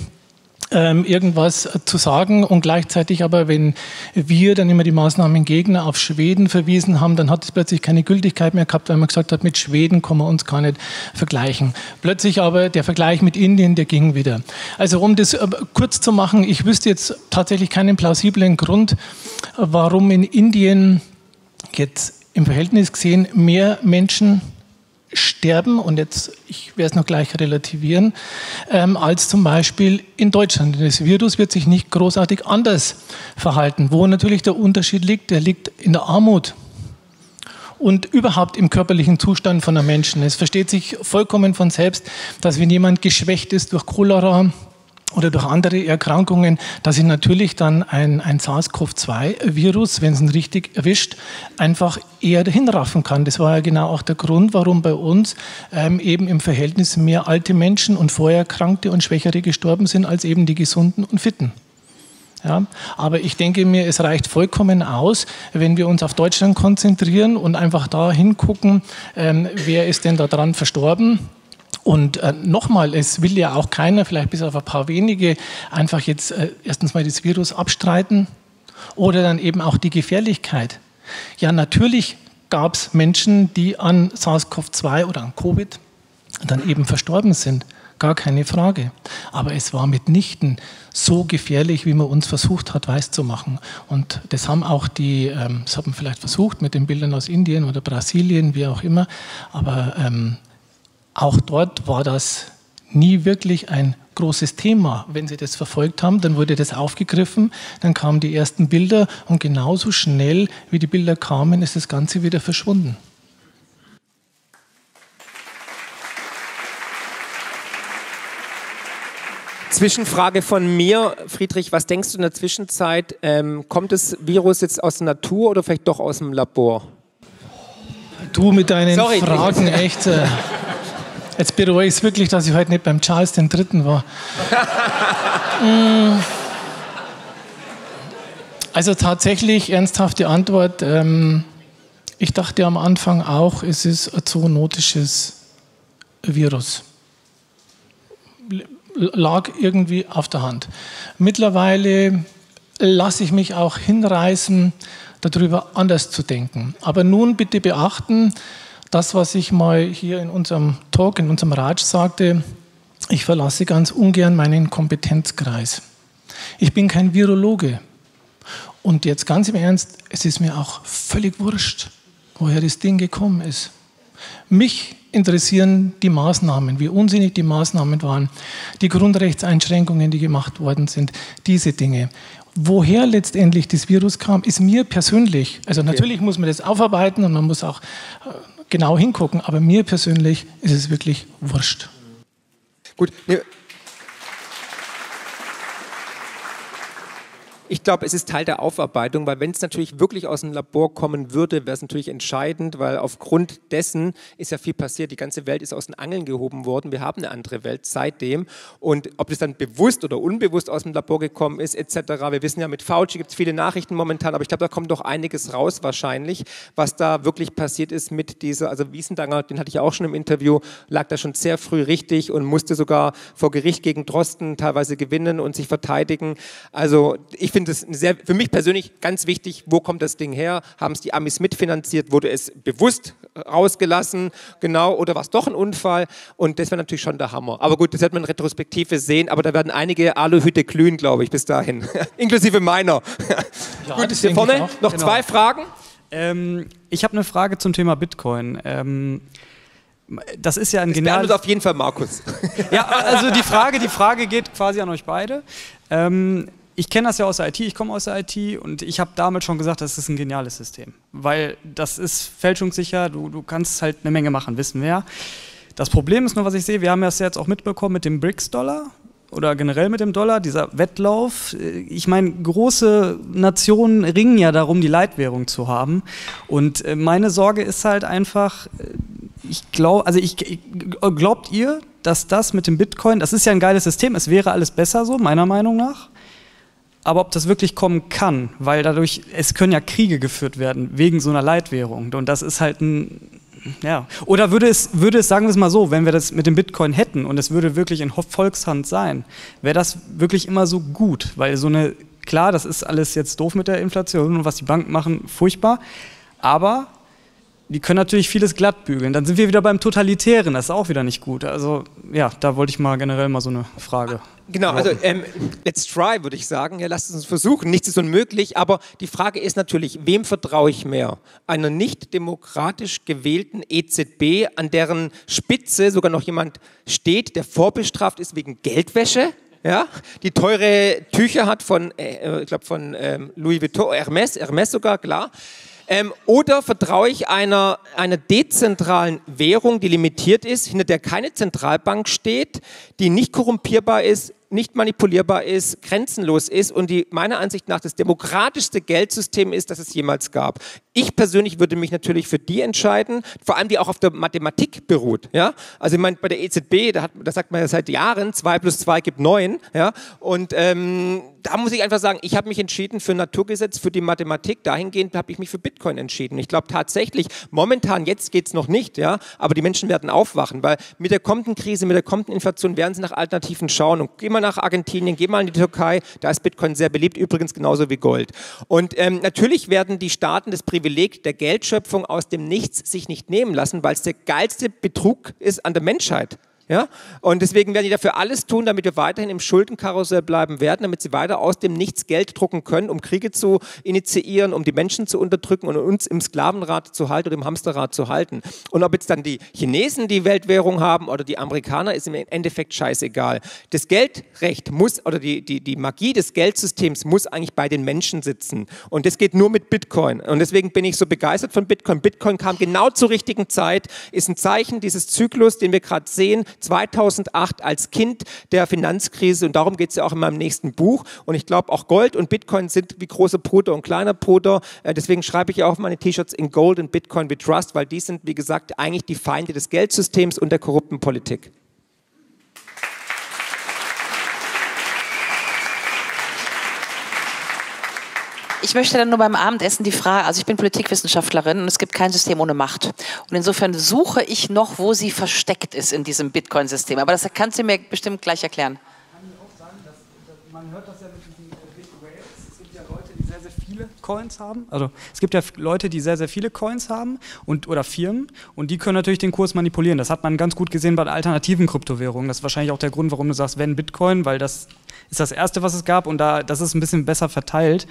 ähm, irgendwas zu sagen und gleichzeitig aber, wenn wir dann immer die Maßnahmengegner auf Schweden verwiesen haben, dann hat es plötzlich keine Gültigkeit mehr gehabt, weil man gesagt hat, mit Schweden kann man uns gar nicht vergleichen. Plötzlich aber der Vergleich mit Indien, der ging wieder. Also um das äh, kurz zu machen, ich wüsste jetzt tatsächlich keinen plausiblen Grund, warum in Indien jetzt im Verhältnis gesehen mehr Menschen sterben, und jetzt, ich werde es noch gleich relativieren, ähm, als zum Beispiel in Deutschland. Das Virus wird sich nicht großartig anders verhalten. Wo natürlich der Unterschied liegt, der liegt in der Armut und überhaupt im körperlichen Zustand von einem Menschen. Es versteht sich vollkommen von selbst, dass wenn jemand geschwächt ist durch Cholera, oder durch andere Erkrankungen, dass ich natürlich dann ein, ein SARS-CoV-2-Virus, wenn es ihn richtig erwischt, einfach eher hinraffen kann. Das war ja genau auch der Grund, warum bei uns ähm, eben im Verhältnis mehr alte Menschen und Vorerkrankte und Schwächere gestorben sind, als eben die Gesunden und Fitten. Ja, aber ich denke mir, es reicht vollkommen aus, wenn wir uns auf Deutschland konzentrieren und einfach da hingucken, ähm, wer ist denn da dran verstorben und äh, nochmal, es will ja auch keiner, vielleicht bis auf ein paar wenige, einfach jetzt äh, erstens mal das Virus abstreiten oder dann eben auch die Gefährlichkeit. Ja, natürlich gab es Menschen, die an SARS-CoV-2 oder an Covid dann eben verstorben sind. Gar keine Frage. Aber es war mitnichten so gefährlich, wie man uns versucht hat, weiszumachen. Und das haben auch die, ähm, das haben vielleicht versucht mit den Bildern aus Indien oder Brasilien, wie auch immer. Aber ähm, auch dort war das nie wirklich ein großes Thema. Wenn Sie das verfolgt haben, dann wurde das aufgegriffen, dann kamen die ersten Bilder und genauso schnell, wie die Bilder kamen, ist das Ganze wieder verschwunden. Zwischenfrage von mir, Friedrich, was denkst du in der Zwischenzeit? Ähm, kommt das Virus jetzt aus der Natur oder vielleicht doch aus dem Labor? Du mit deinen Sorry, Fragen, *laughs* echt. Jetzt bereue ich es wirklich, dass ich heute nicht beim Charles III. war. *laughs* Mm. also tatsächlich, ernsthafte Antwort. Ähm, ich dachte am Anfang auch, es ist ein zoonotisches Virus. Lag irgendwie auf der Hand. Mittlerweile lasse ich mich auch hinreißen, darüber anders zu denken. Aber nun bitte beachten, das, was ich mal hier in unserem Talk, in unserem Ratsch sagte, ich verlasse ganz ungern meinen Kompetenzkreis. Ich bin kein Virologe. Und jetzt ganz im Ernst, es ist mir auch völlig wurscht, woher das Ding gekommen ist. Mich interessieren die Maßnahmen, wie unsinnig die Maßnahmen waren, die Grundrechtseinschränkungen, die gemacht worden sind, diese Dinge. woher letztendlich das Virus kam, ist mir persönlich, also natürlich muss man das aufarbeiten und man muss auch äh, genau hingucken, aber mir persönlich ist es wirklich wurscht. Gut, Ich glaube, es ist Teil der Aufarbeitung, weil wenn es natürlich wirklich aus dem Labor kommen würde, wäre es natürlich entscheidend, weil aufgrund dessen ist ja viel passiert. Die ganze Welt ist aus den Angeln gehoben worden. Wir haben eine andere Welt seitdem. Und ob das dann bewusst oder unbewusst aus dem Labor gekommen ist, etc. Wir wissen ja, mit Fauci gibt es viele Nachrichten momentan, aber ich glaube, da kommt doch einiges raus wahrscheinlich, was da wirklich passiert ist mit dieser, also Wiesendanger, den hatte ich auch schon im Interview, lag da schon sehr früh richtig und musste sogar vor Gericht gegen Drosten teilweise gewinnen und sich verteidigen. Also ich finde, finde es sehr, für mich persönlich ganz wichtig, wo kommt das Ding her? Haben es die Amis mitfinanziert? Wurde es bewusst rausgelassen? Genau, oder war es doch ein Unfall? Und das wäre natürlich schon der Hammer. Aber gut, das wird man in Retrospektive sehen, aber da werden einige Aluhüte glühen, glaube ich, bis dahin. *laughs* Inklusive meiner. *laughs* Ja, gut, hier vorne noch genau. zwei Fragen. Ähm, ich habe eine Frage zum Thema Bitcoin. Ähm, das ist ja ein geniales. auf jeden Fall Markus. *laughs* ja, also die Frage, die Frage geht quasi an euch beide. Ähm, ich kenne das ja aus der IT, ich komme aus der IT und ich habe damals schon gesagt, das ist ein geniales System, weil das ist fälschungssicher, du, du kannst halt eine Menge machen, wissen wir ja. Das Problem ist nur, was ich sehe, wir haben das jetzt auch mitbekommen mit dem BRICS-Dollar oder generell mit dem Dollar, dieser Wettlauf. Ich meine, große Nationen ringen ja darum, die Leitwährung zu haben. Und äh, meine Sorge ist halt einfach, äh, ich glaube, also ich, glaubt ihr, dass das mit dem Bitcoin, das ist ja ein geiles System, es wäre alles besser so, meiner Meinung nach aber ob das wirklich kommen kann, weil dadurch, es können ja Kriege geführt werden wegen so einer Leitwährung. Und das ist halt ein, ja. Oder würde es, würde es, sagen wir es mal so, wenn wir das mit dem Bitcoin hätten und es würde wirklich in Volkshand sein, wäre das wirklich immer so gut, weil so eine, klar, das ist alles jetzt doof mit der Inflation und was die Banken machen, furchtbar, aber die können natürlich vieles glatt bügeln. Dann sind wir wieder beim Totalitären, das ist auch wieder nicht gut. Also ja, da wollte ich mal generell mal so eine Frage. Genau, also ähm, let's try, würde ich sagen. Ja, lasst uns versuchen. Nichts ist unmöglich, aber die Frage ist natürlich, wem vertraue ich mehr? Einer nicht demokratisch gewählten EZB, an deren Spitze sogar noch jemand steht, der vorbestraft ist wegen Geldwäsche? ja, die teure Tücher hat von, äh, ich glaube von ähm, Louis Vuitton, Hermes, Hermes sogar, klar. Ähm, oder vertraue ich einer, einer dezentralen Währung, die limitiert ist, hinter der keine Zentralbank steht, die nicht korrumpierbar ist, nicht manipulierbar ist, grenzenlos ist und die meiner Ansicht nach das demokratischste Geldsystem ist, das es jemals gab. Ich persönlich würde mich natürlich für die entscheiden, vor allem die auch auf der Mathematik beruht. Ja? Also ich meine, bei der EZB, da, hat, da sagt man ja seit Jahren, 2 plus 2 gibt 9. Ja? Und ähm, da muss ich einfach sagen, ich habe mich entschieden für Naturgesetz, für die Mathematik. Dahingehend habe ich mich für Bitcoin entschieden. Ich glaube tatsächlich, momentan, jetzt geht es noch nicht, ja, aber die Menschen werden aufwachen, weil mit der kommenden Krise, mit der kommenden Inflation werden sie nach Alternativen schauen. Und geh mal nach Argentinien, geh mal in die Türkei, da ist Bitcoin sehr beliebt, übrigens genauso wie Gold. Und ähm, natürlich werden die Staaten das Privileg der Geldschöpfung aus dem Nichts sich nicht nehmen lassen, weil es der geilste Betrug ist an der Menschheit. Ja? Und deswegen werden die dafür alles tun, damit wir weiterhin im Schuldenkarussell bleiben werden, damit sie weiter aus dem Nichts Geld drucken können, um Kriege zu initiieren, um die Menschen zu unterdrücken und uns im Sklavenrad zu halten oder im Hamsterrad zu halten. Und ob jetzt dann die Chinesen die Weltwährung haben oder die Amerikaner, ist im Endeffekt scheißegal. Das Geldrecht muss oder die, die, die Magie des Geldsystems muss eigentlich bei den Menschen sitzen. Und das geht nur mit Bitcoin. Und deswegen bin ich so begeistert von Bitcoin. Bitcoin kam genau zur richtigen Zeit, ist ein Zeichen dieses Zyklus, den wir gerade sehen, 2008 als Kind der Finanzkrise und darum geht es ja auch in meinem nächsten Buch. Und ich glaube, auch Gold und Bitcoin sind wie große Bruder und kleiner Bruder. Äh, deswegen schreibe ich auch meine T-Shirts in Gold und Bitcoin we trust, weil die sind, wie gesagt, eigentlich die Feinde des Geldsystems und der korrupten Politik. Ich möchte dann nur beim Abendessen die Frage, also ich bin Politikwissenschaftlerin und es gibt kein System ohne Macht. Und insofern suche ich noch, wo sie versteckt ist in diesem Bitcoin-System. Aber das kannst du mir bestimmt gleich erklären. Man hört das ja mit diesen Big Whales. Es ja Leute, die sehr, sehr viele Coins haben. Also es gibt ja Leute, die sehr, sehr viele Coins haben und, oder Firmen und die können natürlich den Kurs manipulieren. Das hat man ganz gut gesehen bei alternativen Kryptowährungen. Das ist wahrscheinlich auch der Grund, warum du sagst, wenn Bitcoin, weil das ist das erste, was es gab und da, das ist ein bisschen besser verteilt.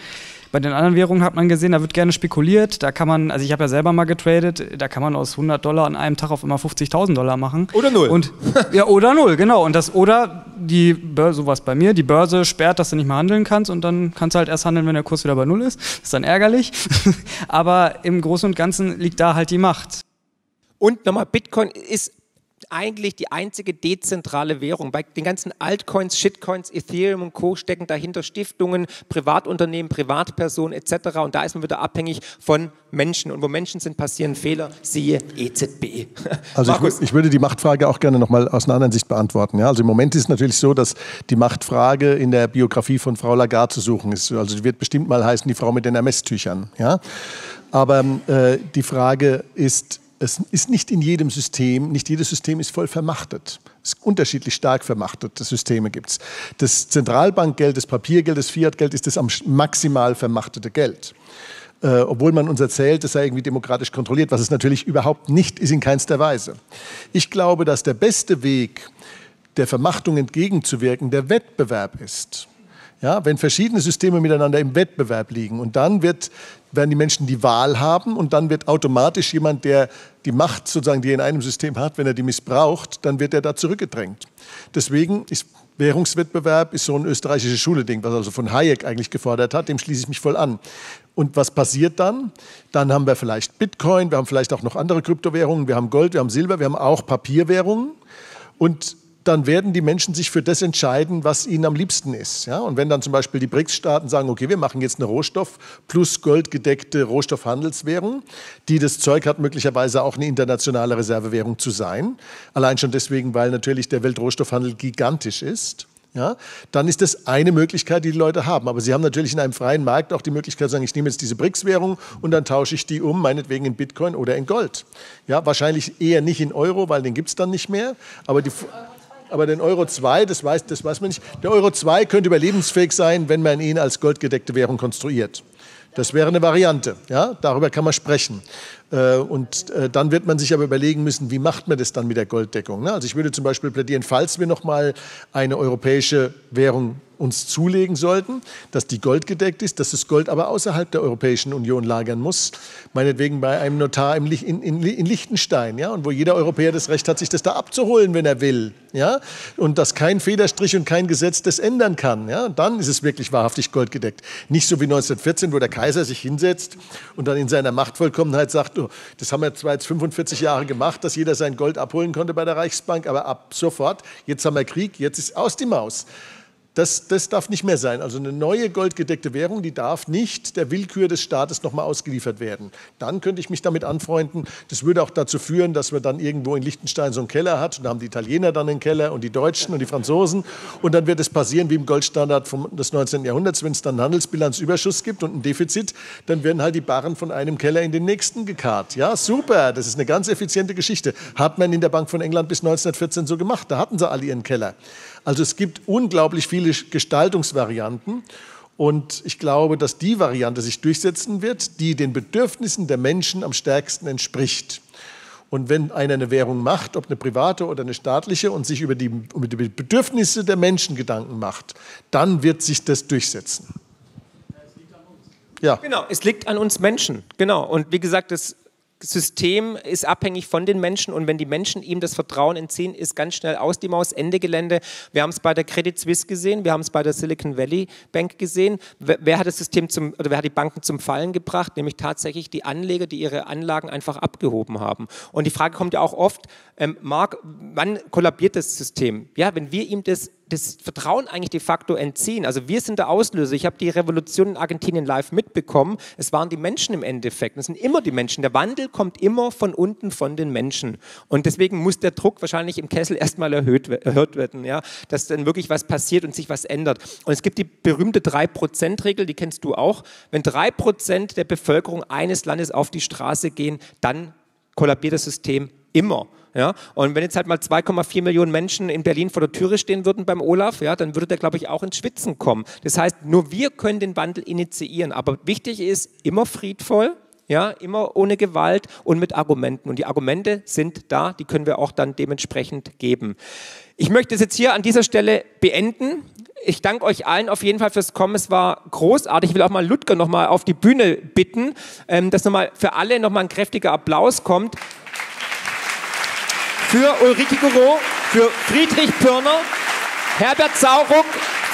Bei den anderen Währungen hat man gesehen, da wird gerne spekuliert. Da kann man, also ich habe ja selber mal getradet, da kann man aus 100 Dollar an einem Tag auf immer 50.000 Dollar machen. Oder null. Und, ja, oder null, genau. Und das, oder die Börse, sowas bei mir, die Börse sperrt, dass du nicht mehr handeln kannst und dann kannst du halt erst handeln, wenn der Kurs wieder bei null ist. Ist dann ärgerlich. *laughs* Aber im Großen und Ganzen liegt da halt die Macht. Und nochmal, Bitcoin ist eigentlich die einzige dezentrale Währung. Bei den ganzen Altcoins, Shitcoins, Ethereum und Co. stecken dahinter Stiftungen, Privatunternehmen, Privatpersonen etc. Und da ist man wieder abhängig von Menschen. Und wo Menschen sind, passieren Fehler. Siehe EZB. *laughs* Also ich, ich, würde die Machtfrage auch gerne nochmal aus einer anderen Sicht beantworten. Ja, also im Moment ist es natürlich so, dass die Machtfrage in der Biografie von Frau Lagarde zu suchen ist. Also die wird bestimmt mal heißen, die Frau mit den Ermesstüchern. Ja? Aber äh, die Frage ist, es ist nicht in jedem System, nicht jedes System ist voll vermachtet. Es ist unterschiedlich stark vermachtete Systeme gibt es. Das Zentralbankgeld, das Papiergeld, das Fiatgeld ist das am maximal vermachtete Geld. Äh, obwohl man uns erzählt, es sei irgendwie demokratisch kontrolliert, was es natürlich überhaupt nicht ist in keinster Weise. Ich glaube, dass der beste Weg, der Vermachtung entgegenzuwirken, der Wettbewerb ist. Ja, wenn verschiedene Systeme miteinander im Wettbewerb liegen und dann wird, werden die Menschen die Wahl haben und dann wird automatisch jemand, der die Macht sozusagen, die er in einem System hat, wenn er die missbraucht, dann wird er da zurückgedrängt. Deswegen ist Währungswettbewerb ist so ein österreichisches Schule-Ding, was also von Hayek eigentlich gefordert hat, dem schließe ich mich voll an. Und was passiert dann? Dann haben wir vielleicht Bitcoin, wir haben vielleicht auch noch andere Kryptowährungen, wir haben Gold, wir haben Silber, wir haben auch Papierwährungen. Und dann werden die Menschen sich für das entscheiden, was ihnen am liebsten ist. Ja? Und wenn dann zum Beispiel die BRICS-Staaten sagen, okay, wir machen jetzt eine Rohstoff- plus goldgedeckte Rohstoffhandelswährung, die das Zeug hat, möglicherweise auch eine internationale Reservewährung zu sein, allein schon deswegen, weil natürlich der Weltrohstoffhandel gigantisch ist, ja, dann ist das eine Möglichkeit, die die Leute haben. Aber sie haben natürlich in einem freien Markt auch die Möglichkeit zu sagen, ich nehme jetzt diese BRICS-Währung und dann tausche ich die um, meinetwegen in Bitcoin oder in Gold. Ja, wahrscheinlich eher nicht in Euro, weil den gibt es dann nicht mehr. Aber die, aber den Euro 2, das weiß, das weiß man nicht, der Euro 2 könnte überlebensfähig sein, wenn man ihn als goldgedeckte Währung konstruiert. Das wäre eine Variante. Ja? Darüber kann man sprechen. Äh, und äh, dann wird man sich aber überlegen müssen, wie macht man das dann mit der Golddeckung. Ne? Also ich würde zum Beispiel plädieren, falls wir noch mal eine europäische Währung uns zulegen sollten, dass die goldgedeckt ist, dass das Gold aber außerhalb der Europäischen Union lagern muss, meinetwegen bei einem Notar in, in, in Liechtenstein, ja, und wo jeder Europäer das Recht hat, sich das da abzuholen, wenn er will, ja, und dass kein Federstrich und kein Gesetz das ändern kann, ja, dann ist es wirklich wahrhaftig goldgedeckt. Nicht so wie 1914, wo der Kaiser sich hinsetzt und dann in seiner Machtvollkommenheit sagt, oh, das haben wir zwar jetzt 45 Jahre gemacht, dass jeder sein Gold abholen konnte bei der Reichsbank, aber ab sofort, jetzt haben wir Krieg, jetzt ist aus die Maus. Das, das darf nicht mehr sein. Also eine neue goldgedeckte Währung, die darf nicht der Willkür des Staates nochmal ausgeliefert werden. Dann könnte ich mich damit anfreunden. Das würde auch dazu führen, dass man dann irgendwo in Liechtenstein so einen Keller hat. Und da haben die Italiener dann einen Keller und die Deutschen und die Franzosen. Und dann wird es passieren wie im Goldstandard vom, des 19. Jahrhunderts, wenn es dann einen Handelsbilanzüberschuss gibt und ein Defizit, dann werden halt die Barren von einem Keller in den nächsten gekarrt. Ja, super, das ist eine ganz effiziente Geschichte. Hat man in der Bank von England bis 1914 so gemacht. Da hatten sie alle ihren Keller. Also es gibt unglaublich viele Gestaltungsvarianten. Und ich glaube, dass die Variante sich durchsetzen wird, die den Bedürfnissen der Menschen am stärksten entspricht. Und wenn einer eine Währung macht, ob eine private oder eine staatliche, und sich über die, über die Bedürfnisse der Menschen Gedanken macht, dann wird sich das durchsetzen. Ja. Genau, es liegt an uns Menschen. Genau. Und wie gesagt, das System ist abhängig von den Menschen und wenn die Menschen ihm das Vertrauen entziehen, ist ganz schnell aus die Maus, Ende Gelände. Wir haben es bei der Credit Suisse gesehen, wir haben es bei der Silicon Valley Bank gesehen. Wer, wer, hat das System zum, oder wer hat die Banken zum Fallen gebracht? Nämlich tatsächlich die Anleger, die ihre Anlagen einfach abgehoben haben. Und die Frage kommt ja auch oft, ähm, Marc, wann kollabiert das System? Ja, wenn wir ihm das das Vertrauen eigentlich de facto entziehen. Also wir sind der Auslöser. Ich habe die Revolution in Argentinien live mitbekommen. Es waren die Menschen im Endeffekt. Es sind immer die Menschen. Der Wandel kommt immer von unten von den Menschen. Und deswegen muss der Druck wahrscheinlich im Kessel erstmal erhöht, erhöht werden, ja? dass dann wirklich was passiert und sich was ändert. Und es gibt die berühmte 3%-Regel, die kennst du auch. Wenn 3% der Bevölkerung eines Landes auf die Straße gehen, dann kollabiert das System immer. Ja? Und wenn jetzt halt mal 2,4 Millionen Menschen in Berlin vor der Türe stehen würden beim Olaf, ja, dann würde der, glaube ich, auch ins Schwitzen kommen. Das heißt, nur wir können den Wandel initiieren. Aber wichtig ist, immer friedvoll, ja, immer ohne Gewalt und mit Argumenten. Und die Argumente sind da, die können wir auch dann dementsprechend geben. Ich möchte es jetzt hier an dieser Stelle beenden. ich danke euch allen auf jeden Fall fürs Kommen. Es war großartig. Ich will auch mal Ludger nochmal auf die Bühne bitten, ähm, dass nochmal für alle nochmal ein kräftiger Applaus kommt. Für Ulrike Goro, für Friedrich Pirner, Herbert Sauruck,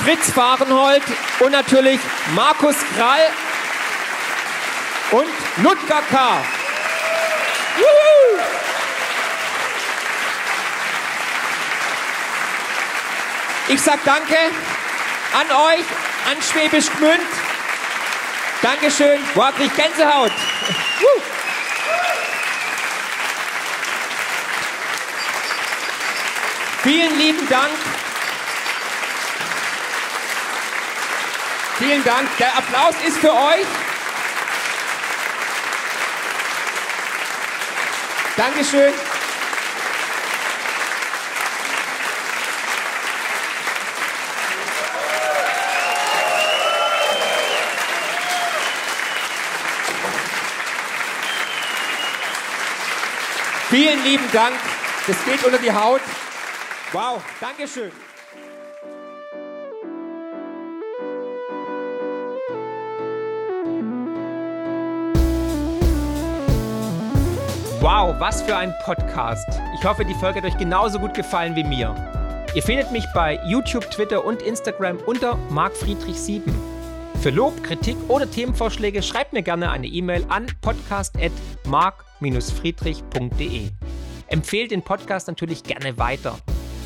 Fritz Fahrenhold und natürlich Markus Krall und Ludger K. Ich sag danke an euch, an Schwäbisch Gmünd. Dankeschön. Boah, Gänsehaut. Vielen lieben Dank. Vielen Dank. Der Applaus ist für euch. Dankeschön. Vielen lieben Dank. Das geht unter die Haut. Wow, Dankeschön. Wow, was für ein Podcast. Ich hoffe, die Folge hat euch genauso gut gefallen wie mir. Ihr findet mich bei YouTube, Twitter und Instagram unter markfriedrich7. Für Lob, Kritik oder Themenvorschläge schreibt mir gerne eine E-Mail an podcast.mark-friedrich.de. Empfehlt den Podcast natürlich gerne weiter.